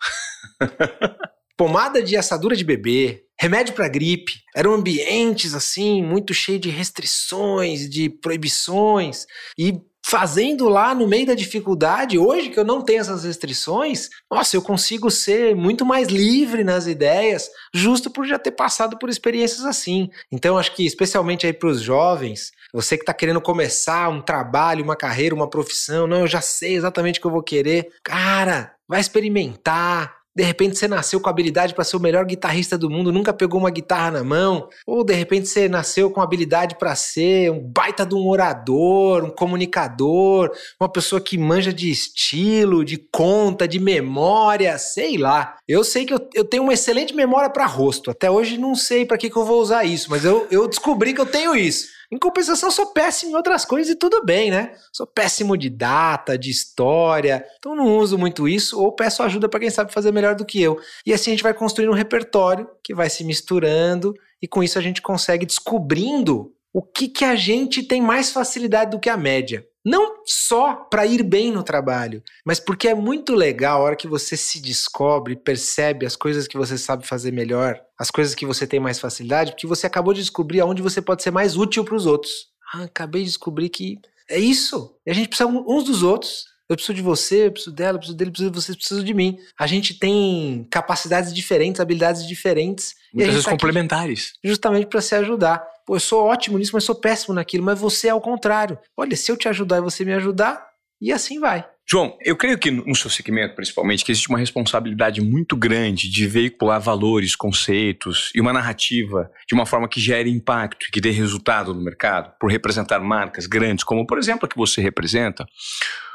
pomada de assadura de bebê, remédio para gripe. Eram ambientes assim, muito cheios de restrições, de proibições e fazendo lá no meio da dificuldade, hoje que eu não tenho essas restrições, nossa, eu consigo ser muito mais livre nas ideias, justo por já ter passado por experiências assim. Então, acho que especialmente aí para os jovens, você que está querendo começar um trabalho, uma carreira, uma profissão, não, eu já sei exatamente o que eu vou querer. Cara, vai experimentar, de repente você nasceu com habilidade para ser o melhor guitarrista do mundo, nunca pegou uma guitarra na mão, ou de repente você nasceu com habilidade para ser um baita de um orador, um comunicador, uma pessoa que manja de estilo, de conta, de memória, sei lá. Eu sei que eu, eu tenho uma excelente memória para rosto. Até hoje não sei para que, que eu vou usar isso, mas eu, eu descobri que eu tenho isso. Em compensação, sou péssimo em outras coisas e tudo bem, né? Sou péssimo de data, de história, então não uso muito isso ou peço ajuda para quem sabe fazer melhor do que eu. E assim a gente vai construindo um repertório que vai se misturando e com isso a gente consegue descobrindo o que, que a gente tem mais facilidade do que a média. Não só para ir bem no trabalho, mas porque é muito legal a hora que você se descobre, percebe as coisas que você sabe fazer melhor, as coisas que você tem mais facilidade, porque você acabou de descobrir aonde você pode ser mais útil para os outros. Ah, acabei de descobrir que é isso. E a gente precisa uns dos outros. Eu preciso de você, eu preciso dela, eu preciso dele, eu preciso de você, eu preciso de mim. A gente tem capacidades diferentes, habilidades diferentes. Muitas vezes tá complementares. Justamente para se ajudar. Pô, eu sou ótimo nisso, mas sou péssimo naquilo. Mas você é o contrário. Olha, se eu te ajudar e você me ajudar, e assim vai. João, eu creio que no seu segmento, principalmente, que existe uma responsabilidade muito grande de veicular valores, conceitos e uma narrativa de uma forma que gere impacto e que dê resultado no mercado, por representar marcas grandes, como por exemplo a que você representa.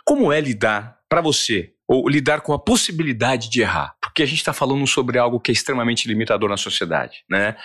Como é lidar para você, ou lidar com a possibilidade de errar? Porque a gente está falando sobre algo que é extremamente limitador na sociedade, né?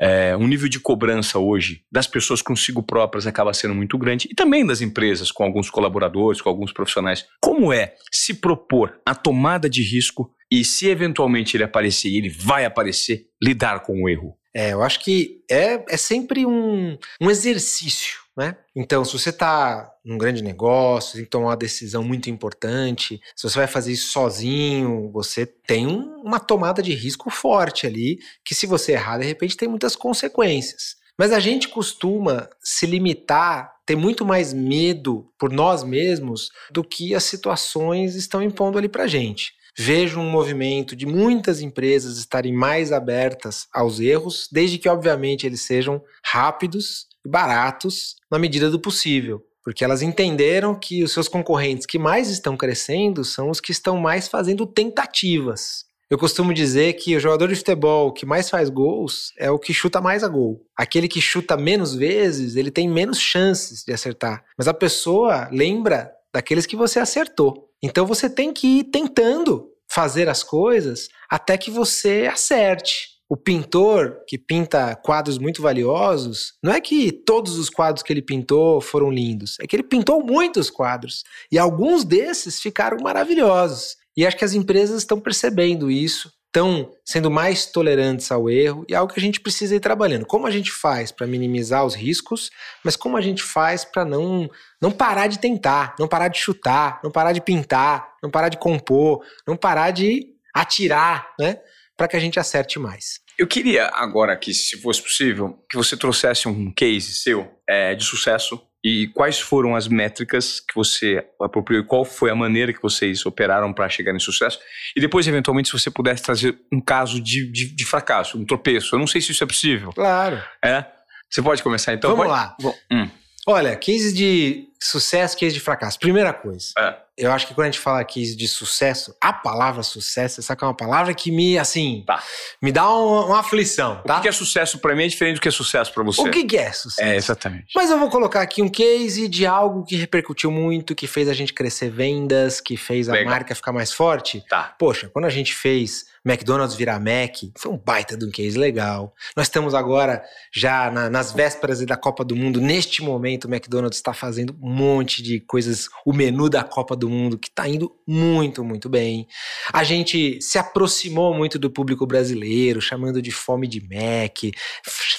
É, um nível de cobrança hoje das pessoas consigo próprias acaba sendo muito grande e também das empresas, com alguns colaboradores, com alguns profissionais. Como é se propor a tomada de risco e, se eventualmente ele aparecer, e ele vai aparecer, lidar com o erro? É, eu acho que é, é sempre um, um exercício né? Então, se você está num grande negócio, tem que tomar uma decisão muito importante, se você vai fazer isso sozinho, você tem uma tomada de risco forte ali, que se você errar, de repente tem muitas consequências. Mas a gente costuma se limitar, ter muito mais medo por nós mesmos do que as situações estão impondo ali para gente. Vejo um movimento de muitas empresas estarem mais abertas aos erros, desde que, obviamente, eles sejam rápidos baratos na medida do possível. porque elas entenderam que os seus concorrentes que mais estão crescendo são os que estão mais fazendo tentativas. Eu costumo dizer que o jogador de futebol que mais faz gols é o que chuta mais a gol. Aquele que chuta menos vezes, ele tem menos chances de acertar. Mas a pessoa lembra daqueles que você acertou. Então você tem que ir tentando fazer as coisas até que você acerte. O pintor que pinta quadros muito valiosos, não é que todos os quadros que ele pintou foram lindos, é que ele pintou muitos quadros e alguns desses ficaram maravilhosos. E acho que as empresas estão percebendo isso, estão sendo mais tolerantes ao erro e é algo que a gente precisa ir trabalhando. Como a gente faz para minimizar os riscos, mas como a gente faz para não, não parar de tentar, não parar de chutar, não parar de pintar, não parar de compor, não parar de atirar, né? Para que a gente acerte mais. Eu queria agora que, se fosse possível, que você trouxesse um case seu é, de sucesso e quais foram as métricas que você apropriou e qual foi a maneira que vocês operaram para chegar em sucesso. E depois, eventualmente, se você pudesse trazer um caso de, de, de, fracasso, um tropeço. Eu não sei se isso é possível. Claro. É? Você pode começar então? Vamos pode? lá. Hum. Olha, case de sucesso, case de fracasso. Primeira coisa. É eu acho que quando a gente fala aqui de sucesso, a palavra sucesso, essa é uma palavra que me, assim, tá. me dá uma, uma aflição, tá? O que é sucesso para mim é diferente do que é sucesso para você. O que é sucesso? É, exatamente. Mas eu vou colocar aqui um case de algo que repercutiu muito, que fez a gente crescer vendas, que fez a Legal. marca ficar mais forte. Tá. Poxa, quando a gente fez McDonald's virar Mac, foi um baita de um case legal. Nós estamos agora já na, nas vésperas da Copa do Mundo. Neste momento, o McDonald's está fazendo um monte de coisas, o menu da Copa do Mundo, que está indo muito, muito bem. A gente se aproximou muito do público brasileiro, chamando de fome de Mac,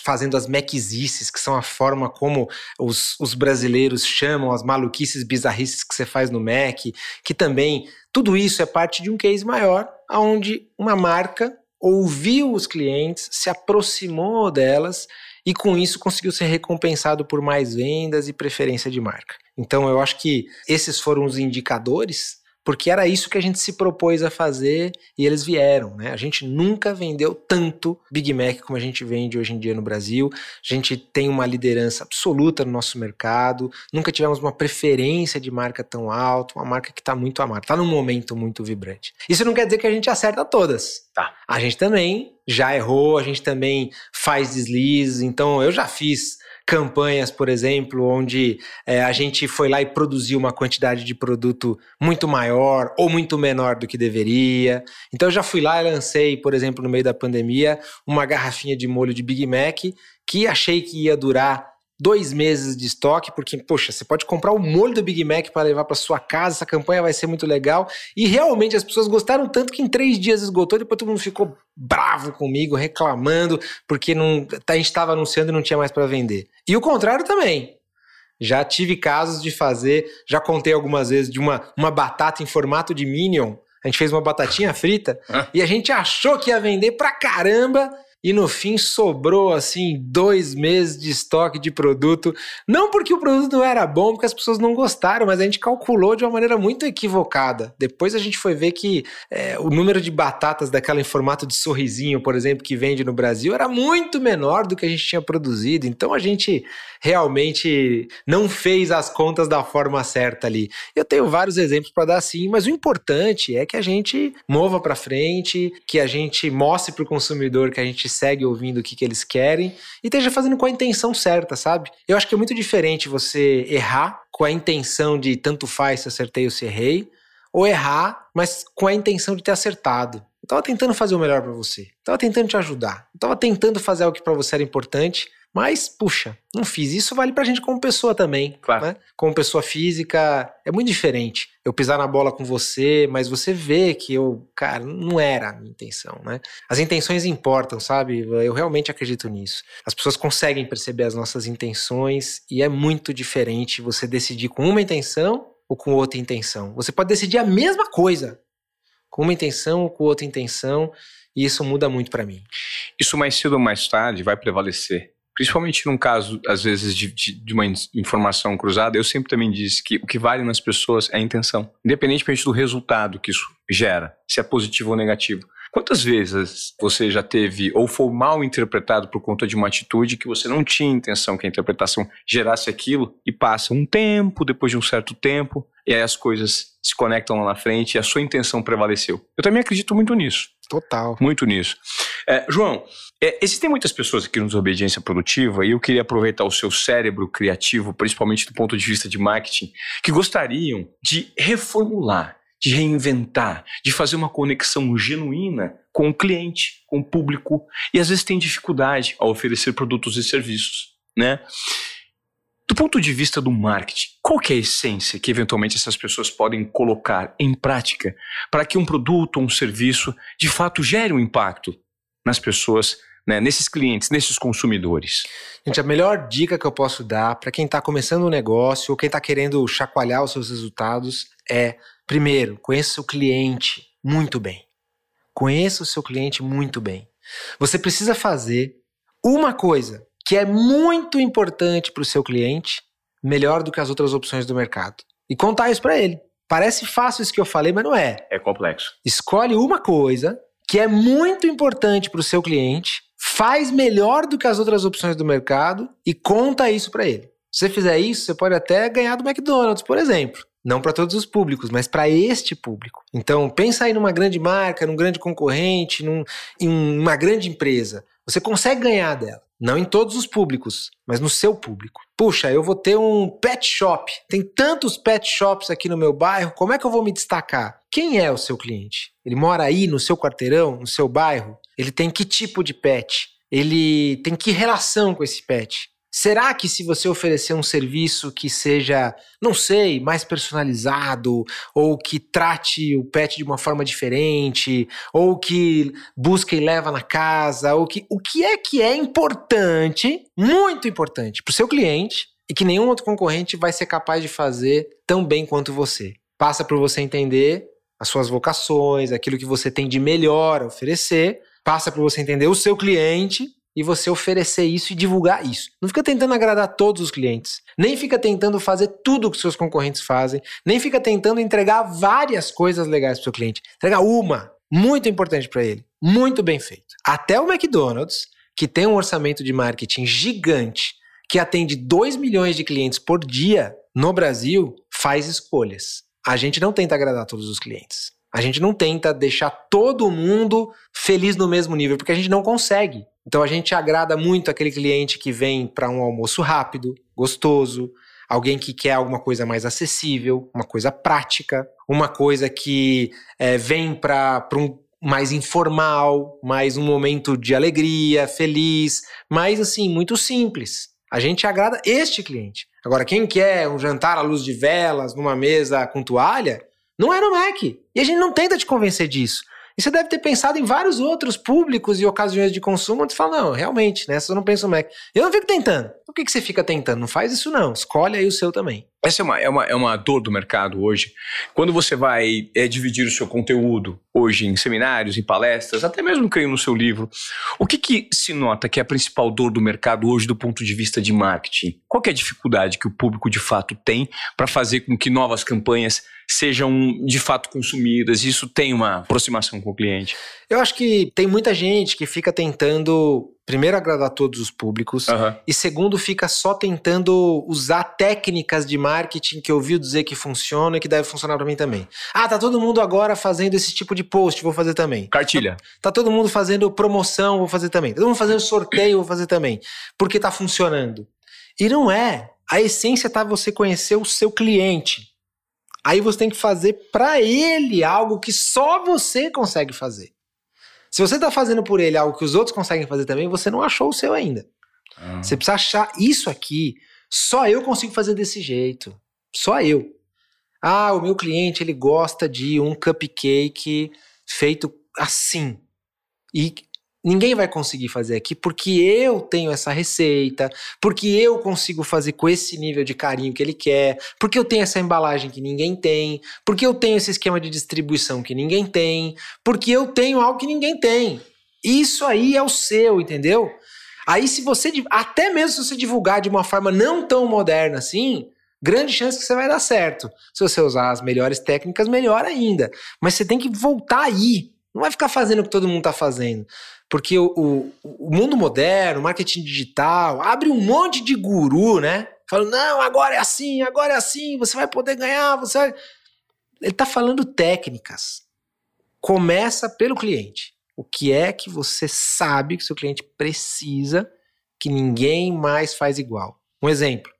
fazendo as Macizices, que são a forma como os, os brasileiros chamam as maluquices, bizarrices que você faz no Mac, que também tudo isso é parte de um case maior, onde uma marca ouviu os clientes, se aproximou delas e com isso conseguiu ser recompensado por mais vendas e preferência de marca. Então eu acho que esses foram os indicadores porque era isso que a gente se propôs a fazer e eles vieram, né? A gente nunca vendeu tanto Big Mac como a gente vende hoje em dia no Brasil. A gente tem uma liderança absoluta no nosso mercado, nunca tivemos uma preferência de marca tão alta, uma marca que está muito amada, está num momento muito vibrante. Isso não quer dizer que a gente acerta todas. Tá. A gente também já errou, a gente também faz deslizes, então eu já fiz campanhas, por exemplo, onde é, a gente foi lá e produziu uma quantidade de produto muito maior ou muito menor do que deveria. Então eu já fui lá e lancei, por exemplo, no meio da pandemia, uma garrafinha de molho de Big Mac que achei que ia durar dois meses de estoque, porque, poxa, você pode comprar o molho do Big Mac para levar para sua casa, essa campanha vai ser muito legal. E realmente as pessoas gostaram tanto que em três dias esgotou, depois todo mundo ficou bravo comigo, reclamando, porque não, a gente estava anunciando e não tinha mais para vender. E o contrário também. Já tive casos de fazer, já contei algumas vezes de uma, uma batata em formato de Minion. A gente fez uma batatinha frita e a gente achou que ia vender pra caramba e no fim sobrou assim dois meses de estoque de produto. Não porque o produto não era bom, porque as pessoas não gostaram, mas a gente calculou de uma maneira muito equivocada. Depois a gente foi ver que é, o número de batatas daquela em formato de sorrisinho, por exemplo, que vende no Brasil, era muito menor do que a gente tinha produzido. Então a gente realmente não fez as contas da forma certa ali. Eu tenho vários exemplos para dar sim, mas o importante é que a gente mova para frente, que a gente mostre para o consumidor que a gente segue ouvindo o que, que eles querem e esteja fazendo com a intenção certa, sabe? Eu acho que é muito diferente você errar com a intenção de tanto faz se acertei ou se errei, ou errar, mas com a intenção de ter acertado. Eu tava tentando fazer o melhor para você. Eu tava tentando te ajudar. Eu tava tentando fazer algo que para você era importante, mas, puxa, não fiz. Isso vale pra gente como pessoa também. Claro. Né? Como pessoa física, é muito diferente. Eu pisar na bola com você, mas você vê que eu, cara, não era a minha intenção, né? As intenções importam, sabe? Eu realmente acredito nisso. As pessoas conseguem perceber as nossas intenções e é muito diferente você decidir com uma intenção ou com outra intenção. Você pode decidir a mesma coisa, com uma intenção ou com outra intenção, e isso muda muito para mim. Isso mais cedo ou mais tarde vai prevalecer principalmente num caso, às vezes, de, de, uma informação cruzada, eu sempre também disse que o que vale nas pessoas é a intenção, independentemente do resultado que isso gera, se é positivo ou negativo. Quantas vezes você já teve ou foi mal interpretado por conta de uma atitude que você não tinha intenção que a interpretação gerasse aquilo e passa um tempo, depois de um certo tempo, e aí as coisas se conectam lá na frente e a sua intenção prevaleceu? Eu também acredito muito nisso. Total. Muito nisso. É, João, é, existem muitas pessoas aqui no Desobediência Produtiva e eu queria aproveitar o seu cérebro criativo, principalmente do ponto de vista de marketing, que gostariam de reformular, de reinventar, de fazer uma conexão genuína com o cliente, com o público, e às vezes tem dificuldade ao oferecer produtos e serviços, né? Do ponto de vista do marketing, qual é a essência que eventualmente essas pessoas podem colocar em prática para que um produto ou um serviço de fato gere um impacto nas pessoas, né, nesses clientes, nesses consumidores? Gente, a melhor dica que eu posso dar para quem está começando um negócio ou quem está querendo chacoalhar os seus resultados é, primeiro, conheça o cliente muito bem. Conheça o seu cliente muito bem. Você precisa fazer uma coisa que é muito importante para o seu cliente, melhor do que as outras opções do mercado. E contar isso para ele. Parece fácil isso que eu falei, mas não é. É complexo. Escolhe uma coisa que é muito importante para o seu cliente, faz melhor do que as outras opções do mercado e conta isso para ele. Se você fizer isso, você pode até ganhar do McDonald's, por exemplo. Não para todos os públicos, mas para este público. Então, pensa aí numa grande marca, num grande concorrente, num, em uma grande empresa. Você consegue ganhar dela. Não em todos os públicos, mas no seu público. Puxa, eu vou ter um pet shop. Tem tantos pet shops aqui no meu bairro, como é que eu vou me destacar? Quem é o seu cliente? Ele mora aí no seu quarteirão, no seu bairro? Ele tem que tipo de pet? Ele tem que relação com esse pet? Será que se você oferecer um serviço que seja, não sei, mais personalizado, ou que trate o pet de uma forma diferente, ou que busca e leva na casa, ou que o que é que é importante, muito importante para o seu cliente e que nenhum outro concorrente vai ser capaz de fazer tão bem quanto você? Passa por você entender as suas vocações, aquilo que você tem de melhor a oferecer, passa por você entender o seu cliente e você oferecer isso e divulgar isso. Não fica tentando agradar todos os clientes, nem fica tentando fazer tudo o que seus concorrentes fazem, nem fica tentando entregar várias coisas legais para o seu cliente. Entrega uma, muito importante para ele, muito bem feito. Até o McDonald's, que tem um orçamento de marketing gigante, que atende 2 milhões de clientes por dia no Brasil, faz escolhas. A gente não tenta agradar todos os clientes. A gente não tenta deixar todo mundo feliz no mesmo nível, porque a gente não consegue. Então a gente agrada muito aquele cliente que vem para um almoço rápido, gostoso, alguém que quer alguma coisa mais acessível, uma coisa prática, uma coisa que é, vem para um mais informal, mais um momento de alegria, feliz, mas assim, muito simples. A gente agrada este cliente. Agora, quem quer um jantar à luz de velas, numa mesa com toalha, não é no Mac. E a gente não tenta te convencer disso. E você deve ter pensado em vários outros públicos e ocasiões de consumo onde você fala, não, realmente, nessa eu não penso no Mac. Eu não fico tentando. Por que, que você fica tentando? Não faz isso não. Escolhe aí o seu também. Essa é uma, é uma, é uma dor do mercado hoje. Quando você vai é, dividir o seu conteúdo hoje em seminários, em palestras, até mesmo creio no seu livro, o que, que se nota que é a principal dor do mercado hoje do ponto de vista de marketing? Qual é a dificuldade que o público de fato tem para fazer com que novas campanhas sejam de fato consumidas? Isso tem uma aproximação com o cliente? Eu acho que tem muita gente que fica tentando primeiro agradar todos os públicos uhum. e segundo fica só tentando usar técnicas de marketing que eu ouvi dizer que funciona e que deve funcionar para mim também. Ah, tá todo mundo agora fazendo esse tipo de post, vou fazer também. Cartilha. Tá, tá todo mundo fazendo promoção, vou fazer também. Tá todo mundo fazendo sorteio, vou fazer também. Porque tá funcionando. E não é. A essência tá você conhecer o seu cliente. Aí você tem que fazer para ele algo que só você consegue fazer. Se você está fazendo por ele algo que os outros conseguem fazer também, você não achou o seu ainda. Ah. Você precisa achar isso aqui. Só eu consigo fazer desse jeito. Só eu. Ah, o meu cliente ele gosta de um cupcake feito assim. E Ninguém vai conseguir fazer aqui porque eu tenho essa receita, porque eu consigo fazer com esse nível de carinho que ele quer, porque eu tenho essa embalagem que ninguém tem, porque eu tenho esse esquema de distribuição que ninguém tem, porque eu tenho algo que ninguém tem. Isso aí é o seu, entendeu? Aí, se você, até mesmo se você divulgar de uma forma não tão moderna assim, grande chance que você vai dar certo. Se você usar as melhores técnicas, melhor ainda. Mas você tem que voltar aí Não vai ficar fazendo o que todo mundo está fazendo. Porque o, o, o, mundo moderno, marketing digital, abre um monte de guru, né? Falando, não, agora é assim, agora é assim, você vai poder ganhar, você vai... Ele está falando técnicas. Começa pelo cliente. O que é que você sabe que seu cliente precisa que ninguém mais faz igual? Um exemplo.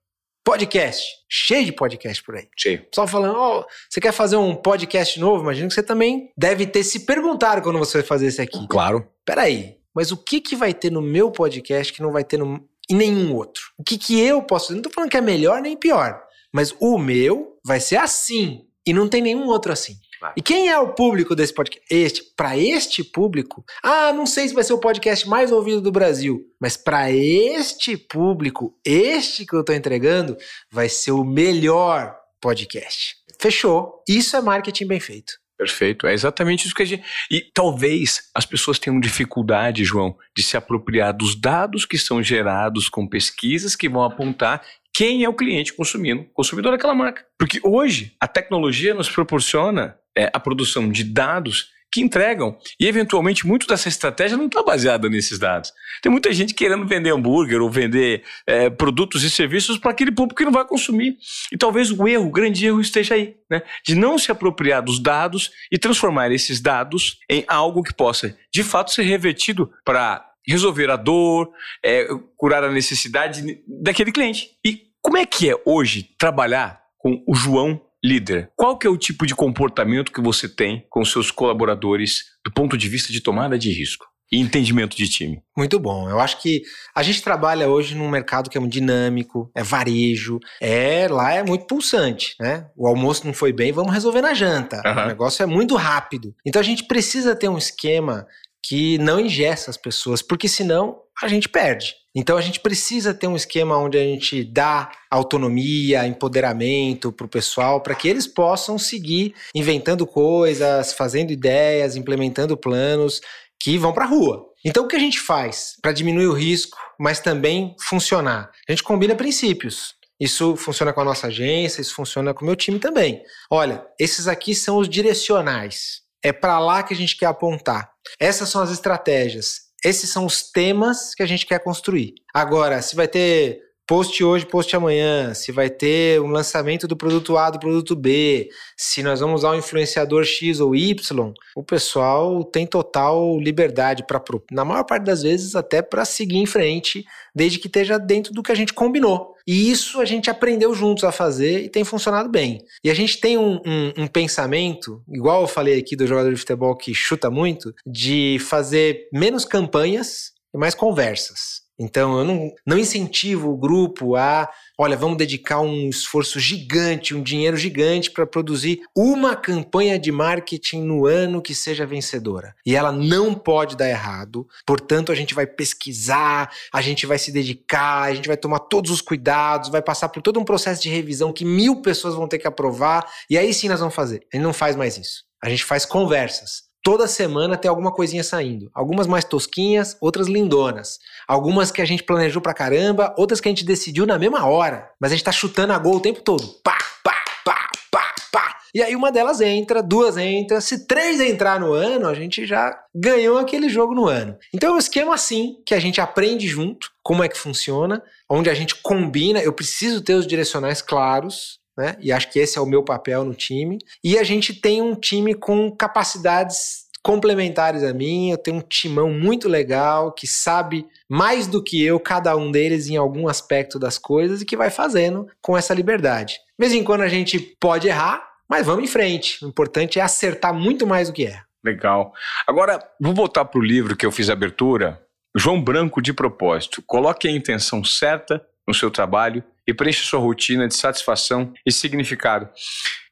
Podcast. Cheio de podcast por aí. Cheio. Só falando, oh, você quer fazer um podcast novo? Imagino que você também deve ter se perguntado quando você vai fazer esse aqui. Claro. Peraí, mas o que, que vai ter no meu podcast que não vai ter no, em nenhum outro? O que, que eu posso fazer? Não tô falando que é melhor nem pior, mas o meu vai ser assim e não tem nenhum outro assim. E quem é o público desse podcast? Este, para este público, ah, não sei se vai ser o podcast mais ouvido do Brasil, mas para este público, este que eu estou entregando, vai ser o melhor podcast. Fechou. Isso é marketing bem feito. Perfeito, é exatamente isso que a gente. E talvez as pessoas tenham dificuldade, João, de se apropriar dos dados que são gerados com pesquisas que vão apontar quem é o cliente consumindo, consumidor daquela marca. Porque hoje a tecnologia nos proporciona é, a produção de dados que entregam. E, eventualmente, muito dessa estratégia não está baseada nesses dados. Tem muita gente querendo vender hambúrguer ou vender é, produtos e serviços para aquele público que não vai consumir. E talvez o erro, o grande erro, esteja aí, né? De não se apropriar dos dados e transformar esses dados em algo que possa, de fato, ser revertido para resolver a dor, é, curar a necessidade daquele cliente. E como é que é hoje trabalhar com o João líder, qual que é o tipo de comportamento que você tem com seus colaboradores do ponto de vista de tomada de risco? E entendimento de time. Muito bom. Eu acho que a gente trabalha hoje num mercado que é muito dinâmico, é varejo, é lá é muito pulsante, né? O almoço não foi bem, vamos resolver na janta. Uhum. O negócio é muito rápido. Então a gente precisa ter um esquema que não ingessa as pessoas, porque senão a gente perde. Então a gente precisa ter um esquema onde a gente dá autonomia, empoderamento para o pessoal, para que eles possam seguir inventando coisas, fazendo ideias, implementando planos que vão para a rua. Então o que a gente faz para diminuir o risco, mas também funcionar? A gente combina princípios. Isso funciona com a nossa agência, isso funciona com o meu time também. Olha, esses aqui são os direcionais. É para lá que a gente quer apontar. Essas são as estratégias esses são os temas que a gente quer construir. Agora, se vai ter post hoje, post amanhã, se vai ter um lançamento do produto A, do produto B, se nós vamos usar um influenciador X ou Y, o pessoal tem total liberdade para, na maior parte das vezes, até para seguir em frente, desde que esteja dentro do que a gente combinou. E isso a gente aprendeu juntos a fazer e tem funcionado bem. E a gente tem um, um, um pensamento, igual eu falei aqui do jogador de futebol que chuta muito, de fazer menos campanhas e mais conversas. Então, eu não, não incentivo o grupo a, olha, vamos dedicar um esforço gigante, um dinheiro gigante para produzir uma campanha de marketing no ano que seja vencedora. E ela não pode dar errado, portanto, a gente vai pesquisar, a gente vai se dedicar, a gente vai tomar todos os cuidados, vai passar por todo um processo de revisão que mil pessoas vão ter que aprovar, e aí sim nós vamos fazer. A gente não faz mais isso. A gente faz conversas toda semana tem alguma coisinha saindo. Algumas mais tosquinhas, outras lindonas. Algumas que a gente planejou pra caramba, outras que a gente decidiu na mesma hora. Mas a gente tá chutando a gol o tempo todo. Pá, pá, pá, pá, pá. E aí uma delas entra, duas entra. Se três entrar no ano, a gente já ganhou aquele jogo no ano. Então é um esquema assim que a gente aprende junto como é que funciona, onde a gente combina. Eu preciso ter os direcionais claros, né? E acho que esse é o meu papel no time. E a gente tem um time com capacidades complementares a mim. Eu tenho um timão muito legal que sabe mais do que eu, cada um deles, em algum aspecto das coisas e que vai fazendo com essa liberdade. De vez em quando a gente pode errar, mas vamos em frente. O importante é acertar muito mais do que é. Legal. Agora, vou voltar para o livro que eu fiz abertura. João Branco de propósito. Coloque a intenção certa no seu trabalho e preencha sua rotina de satisfação e significado.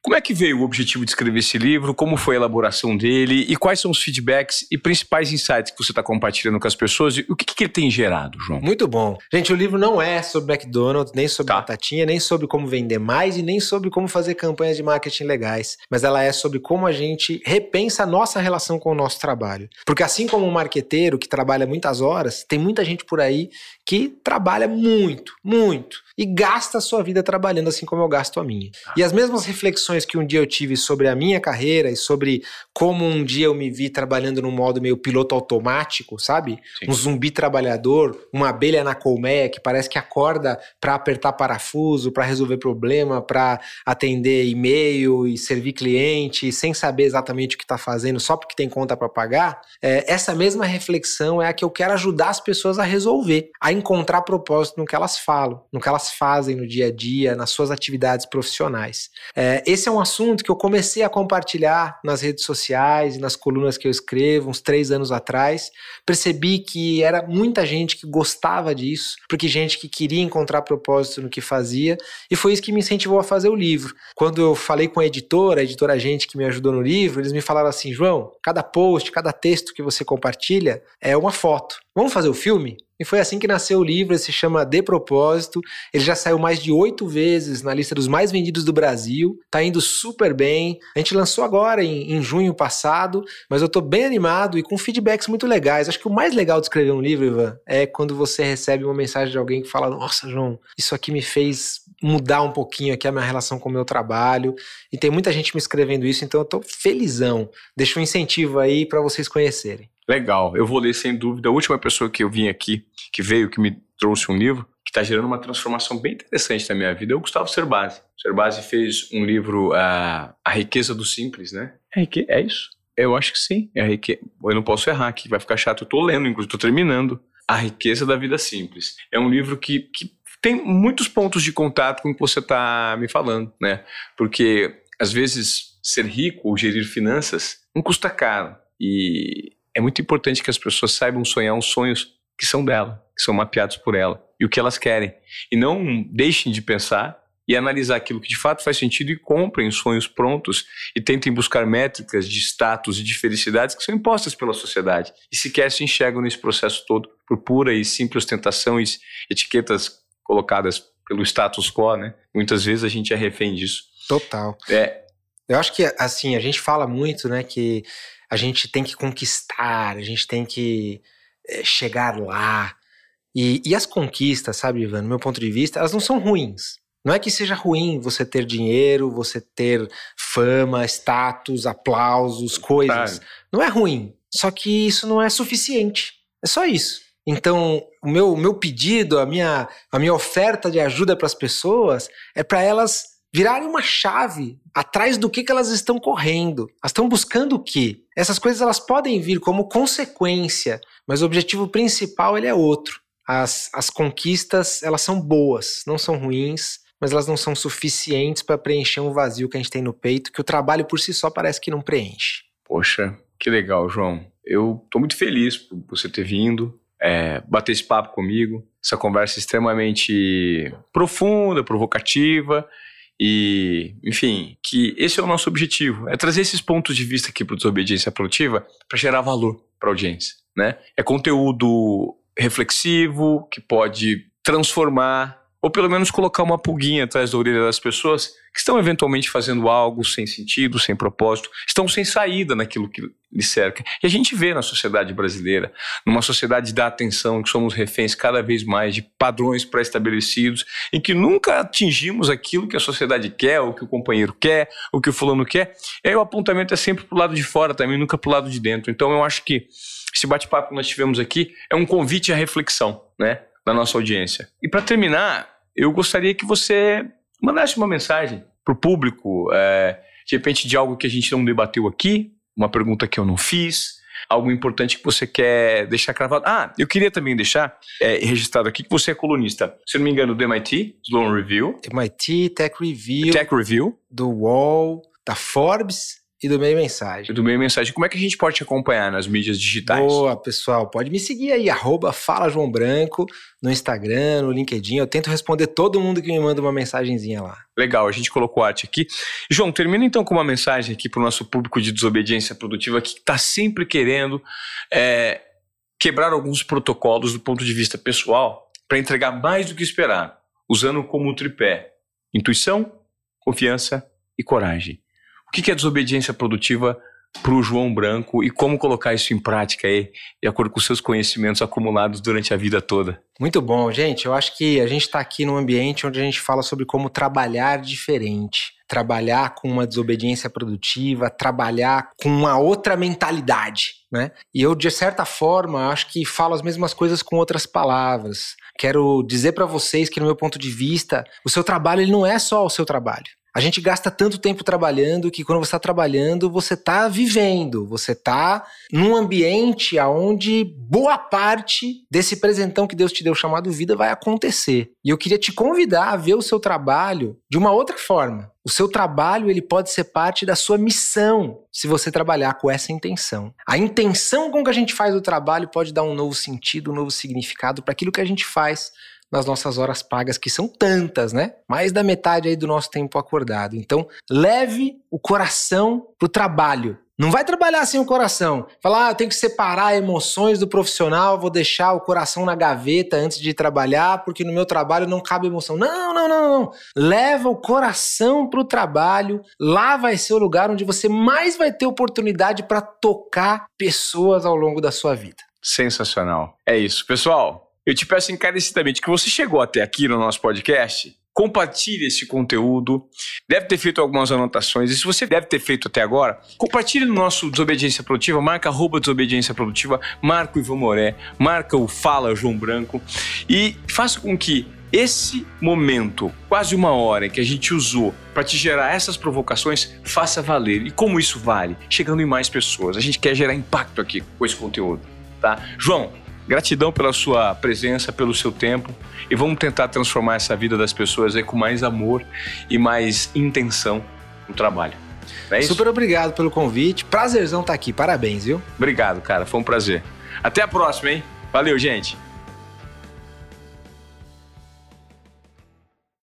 Como é que veio o objetivo de escrever esse livro? Como foi a elaboração dele? E quais são os feedbacks e principais insights que você está compartilhando com as pessoas? E o que, que ele tem gerado, João? Muito bom. Gente, o livro não é sobre McDonald's, nem sobre tá. batatinha, nem sobre como vender mais e nem sobre como fazer campanhas de marketing legais. Mas ela é sobre como a gente repensa a nossa relação com o nosso trabalho. Porque assim como um marqueteiro que trabalha muitas horas, tem muita gente por aí que trabalha muito, muito. E gasta a sua vida trabalhando assim como eu gasto a minha. Tá. E as mesmas reflexões reflexões que um dia eu tive sobre a minha carreira e sobre como um dia eu me vi trabalhando num modo meio piloto automático, sabe? Sim. Um zumbi trabalhador, uma abelha na colmeia que parece que acorda para apertar parafuso, para resolver problema, para atender e-mail e servir cliente, sem saber exatamente o que está fazendo, só porque tem conta para pagar. É, essa mesma reflexão é a que eu quero ajudar as pessoas a resolver, a encontrar propósito no que elas falam, no que elas fazem no dia a dia, nas suas atividades profissionais. É, esse é um assunto que eu comecei a compartilhar nas redes sociais e nas colunas que eu escrevo uns três anos atrás. Percebi que era muita gente que gostava disso, porque gente que queria encontrar propósito no que fazia, e foi isso que me incentivou a fazer o livro. Quando eu falei com a editora, a editora gente que me ajudou no livro, eles me falaram assim: João, cada post, cada texto que você compartilha é uma foto. Vamos fazer o filme? E foi assim que nasceu o livro, ele se chama De Propósito. Ele já saiu mais de oito vezes na lista dos mais vendidos do Brasil, tá indo super bem. A gente lançou agora em, em junho passado, mas eu tô bem animado e com feedbacks muito legais. Acho que o mais legal de escrever um livro, Ivan, é quando você recebe uma mensagem de alguém que fala: Nossa, João, isso aqui me fez mudar um pouquinho aqui a minha relação com o meu trabalho. E tem muita gente me escrevendo isso, então eu tô felizão. Deixa um incentivo aí para vocês conhecerem. Legal, eu vou ler sem dúvida. A última pessoa que eu vim aqui, que veio, que me trouxe um livro, que está gerando uma transformação bem interessante na minha vida, é o Gustavo Cerbasi. Cerbasi fez um livro, uh, A Riqueza do Simples, né? É, é isso? Eu acho que sim. É rique... Eu não posso errar aqui, vai ficar chato. Eu estou lendo, inclusive, estou terminando. A Riqueza da Vida Simples. É um livro que, que tem muitos pontos de contato com o que você está me falando, né? Porque, às vezes, ser rico ou gerir finanças não custa caro. E é muito importante que as pessoas saibam sonhar uns sonhos que são dela, que são mapeados por ela e o que elas querem. E não deixem de pensar e analisar aquilo que de fato faz sentido e comprem sonhos prontos e tentem buscar métricas de status e de felicidades que são impostas pela sociedade e sequer se enxergam nesse processo todo por pura e simples ostentação e etiquetas colocadas pelo status quo, né? Muitas vezes a gente é refém disso. Total. É. Eu acho que assim, a gente fala muito, né, que a gente tem que conquistar, a gente tem que é, chegar lá. E, e as conquistas, sabe, Ivan, no meu ponto de vista, elas não são ruins. Não é que seja ruim você ter dinheiro, você ter fama, status, aplausos, coisas. Claro. Não é ruim. Só que isso não é suficiente. É só isso. Então, o meu, meu pedido, a minha, a minha oferta de ajuda para as pessoas é para elas virarem uma chave atrás do que, que elas estão correndo. Elas estão buscando o quê? Essas coisas elas podem vir como consequência, mas o objetivo principal ele é outro. As, as conquistas elas são boas, não são ruins, mas elas não são suficientes para preencher um vazio que a gente tem no peito, que o trabalho por si só parece que não preenche. Poxa, que legal, João. Eu estou muito feliz por você ter vindo, é, bater esse papo comigo, essa conversa extremamente profunda, provocativa e, enfim, que esse é o nosso objetivo, é trazer esses pontos de vista aqui para Desobediência Produtiva para gerar valor para a audiência, né? É conteúdo reflexivo que pode transformar ou pelo menos colocar uma pulguinha atrás da orelha das pessoas que estão eventualmente fazendo algo sem sentido, sem propósito, estão sem saída naquilo que lhes cerca. E a gente vê na sociedade brasileira, numa sociedade da atenção, que somos reféns cada vez mais de padrões pré-estabelecidos, em que nunca atingimos aquilo que a sociedade quer, o que o companheiro quer, o que o fulano quer. E aí o apontamento é sempre para o lado de fora também, nunca para o lado de dentro. Então eu acho que esse bate-papo que nós tivemos aqui é um convite à reflexão, né? da nossa audiência. E para terminar, eu gostaria que você mandasse uma mensagem para o público, é, de repente de algo que a gente não debateu aqui, uma pergunta que eu não fiz, algo importante que você quer deixar cravado. Ah, eu queria também deixar é, registrado aqui que você é colunista, se não me engano, do MIT, Sloan Review. MIT, Tech Review. Tech Review. Do UOL, da Forbes e do Meio Mensagem. E do Meio Mensagem. Como é que a gente pode te acompanhar nas mídias digitais? Boa, pessoal. Pode me seguir aí, arroba Fala João Branco, no Instagram, no LinkedIn. Eu tento responder todo mundo que me manda uma mensagenzinha lá. Legal, a gente colocou arte aqui. João, termina então com uma mensagem aqui para o nosso público de desobediência produtiva que está sempre querendo é, quebrar alguns protocolos do ponto de vista pessoal para entregar mais do que esperar, usando como tripé intuição, confiança e coragem. O que é desobediência produtiva para o João Branco e como colocar isso em prática aí, de acordo com seus conhecimentos acumulados durante a vida toda? Muito bom, gente. Eu acho que a gente está aqui num ambiente onde a gente fala sobre como trabalhar diferente. trabalhar com uma desobediência produtiva, trabalhar com uma outra mentalidade, né? E eu, de certa forma, acho que falo as mesmas coisas com outras palavras. Quero dizer para vocês que, no meu ponto de vista, o seu trabalho ele não é só o seu trabalho. A gente gasta tanto tempo trabalhando que quando você está trabalhando, você está vivendo, você está num ambiente onde boa parte desse presentão que Deus te deu chamado vida vai acontecer. E eu queria te convidar a ver o seu trabalho de uma outra forma. O seu trabalho ele pode ser parte da sua missão, se você trabalhar com essa intenção. A intenção com que a gente faz o trabalho pode dar um novo sentido, um novo significado para aquilo que a gente faz nas nossas horas pagas, que são tantas, né? Mais da metade aí do nosso tempo acordado. Então, leve o coração pro trabalho. Não vai trabalhar sem o coração. Falar, ah, eu tenho que separar emoções do profissional, vou deixar o coração na gaveta antes de trabalhar, porque no meu trabalho não cabe emoção. Não, não, não, não. Leva o coração pro trabalho. Lá vai ser o lugar onde você mais vai ter oportunidade para tocar pessoas ao longo da sua vida. Sensacional. É isso. Pessoal, eu te peço encarecidamente que você chegou até aqui no nosso podcast, compartilhe esse conteúdo. Deve ter feito algumas anotações. E se você deve ter feito até agora, compartilhe no nosso Desobediência Produtiva, marca arroba Desobediência Produtiva, marca o Ivan Moré, marca o Fala João Branco e faça com que esse momento, quase uma hora que a gente usou para te gerar essas provocações, faça valer. E como isso vale? Chegando em mais pessoas. A gente quer gerar impacto aqui com esse conteúdo, tá? João, Gratidão pela sua presença, pelo seu tempo e vamos tentar transformar essa vida das pessoas aí com mais amor e mais intenção no trabalho. É Super obrigado pelo convite. Prazerzão estar tá aqui. Parabéns, viu? Obrigado, cara. Foi um prazer. Até a próxima, hein? Valeu, gente.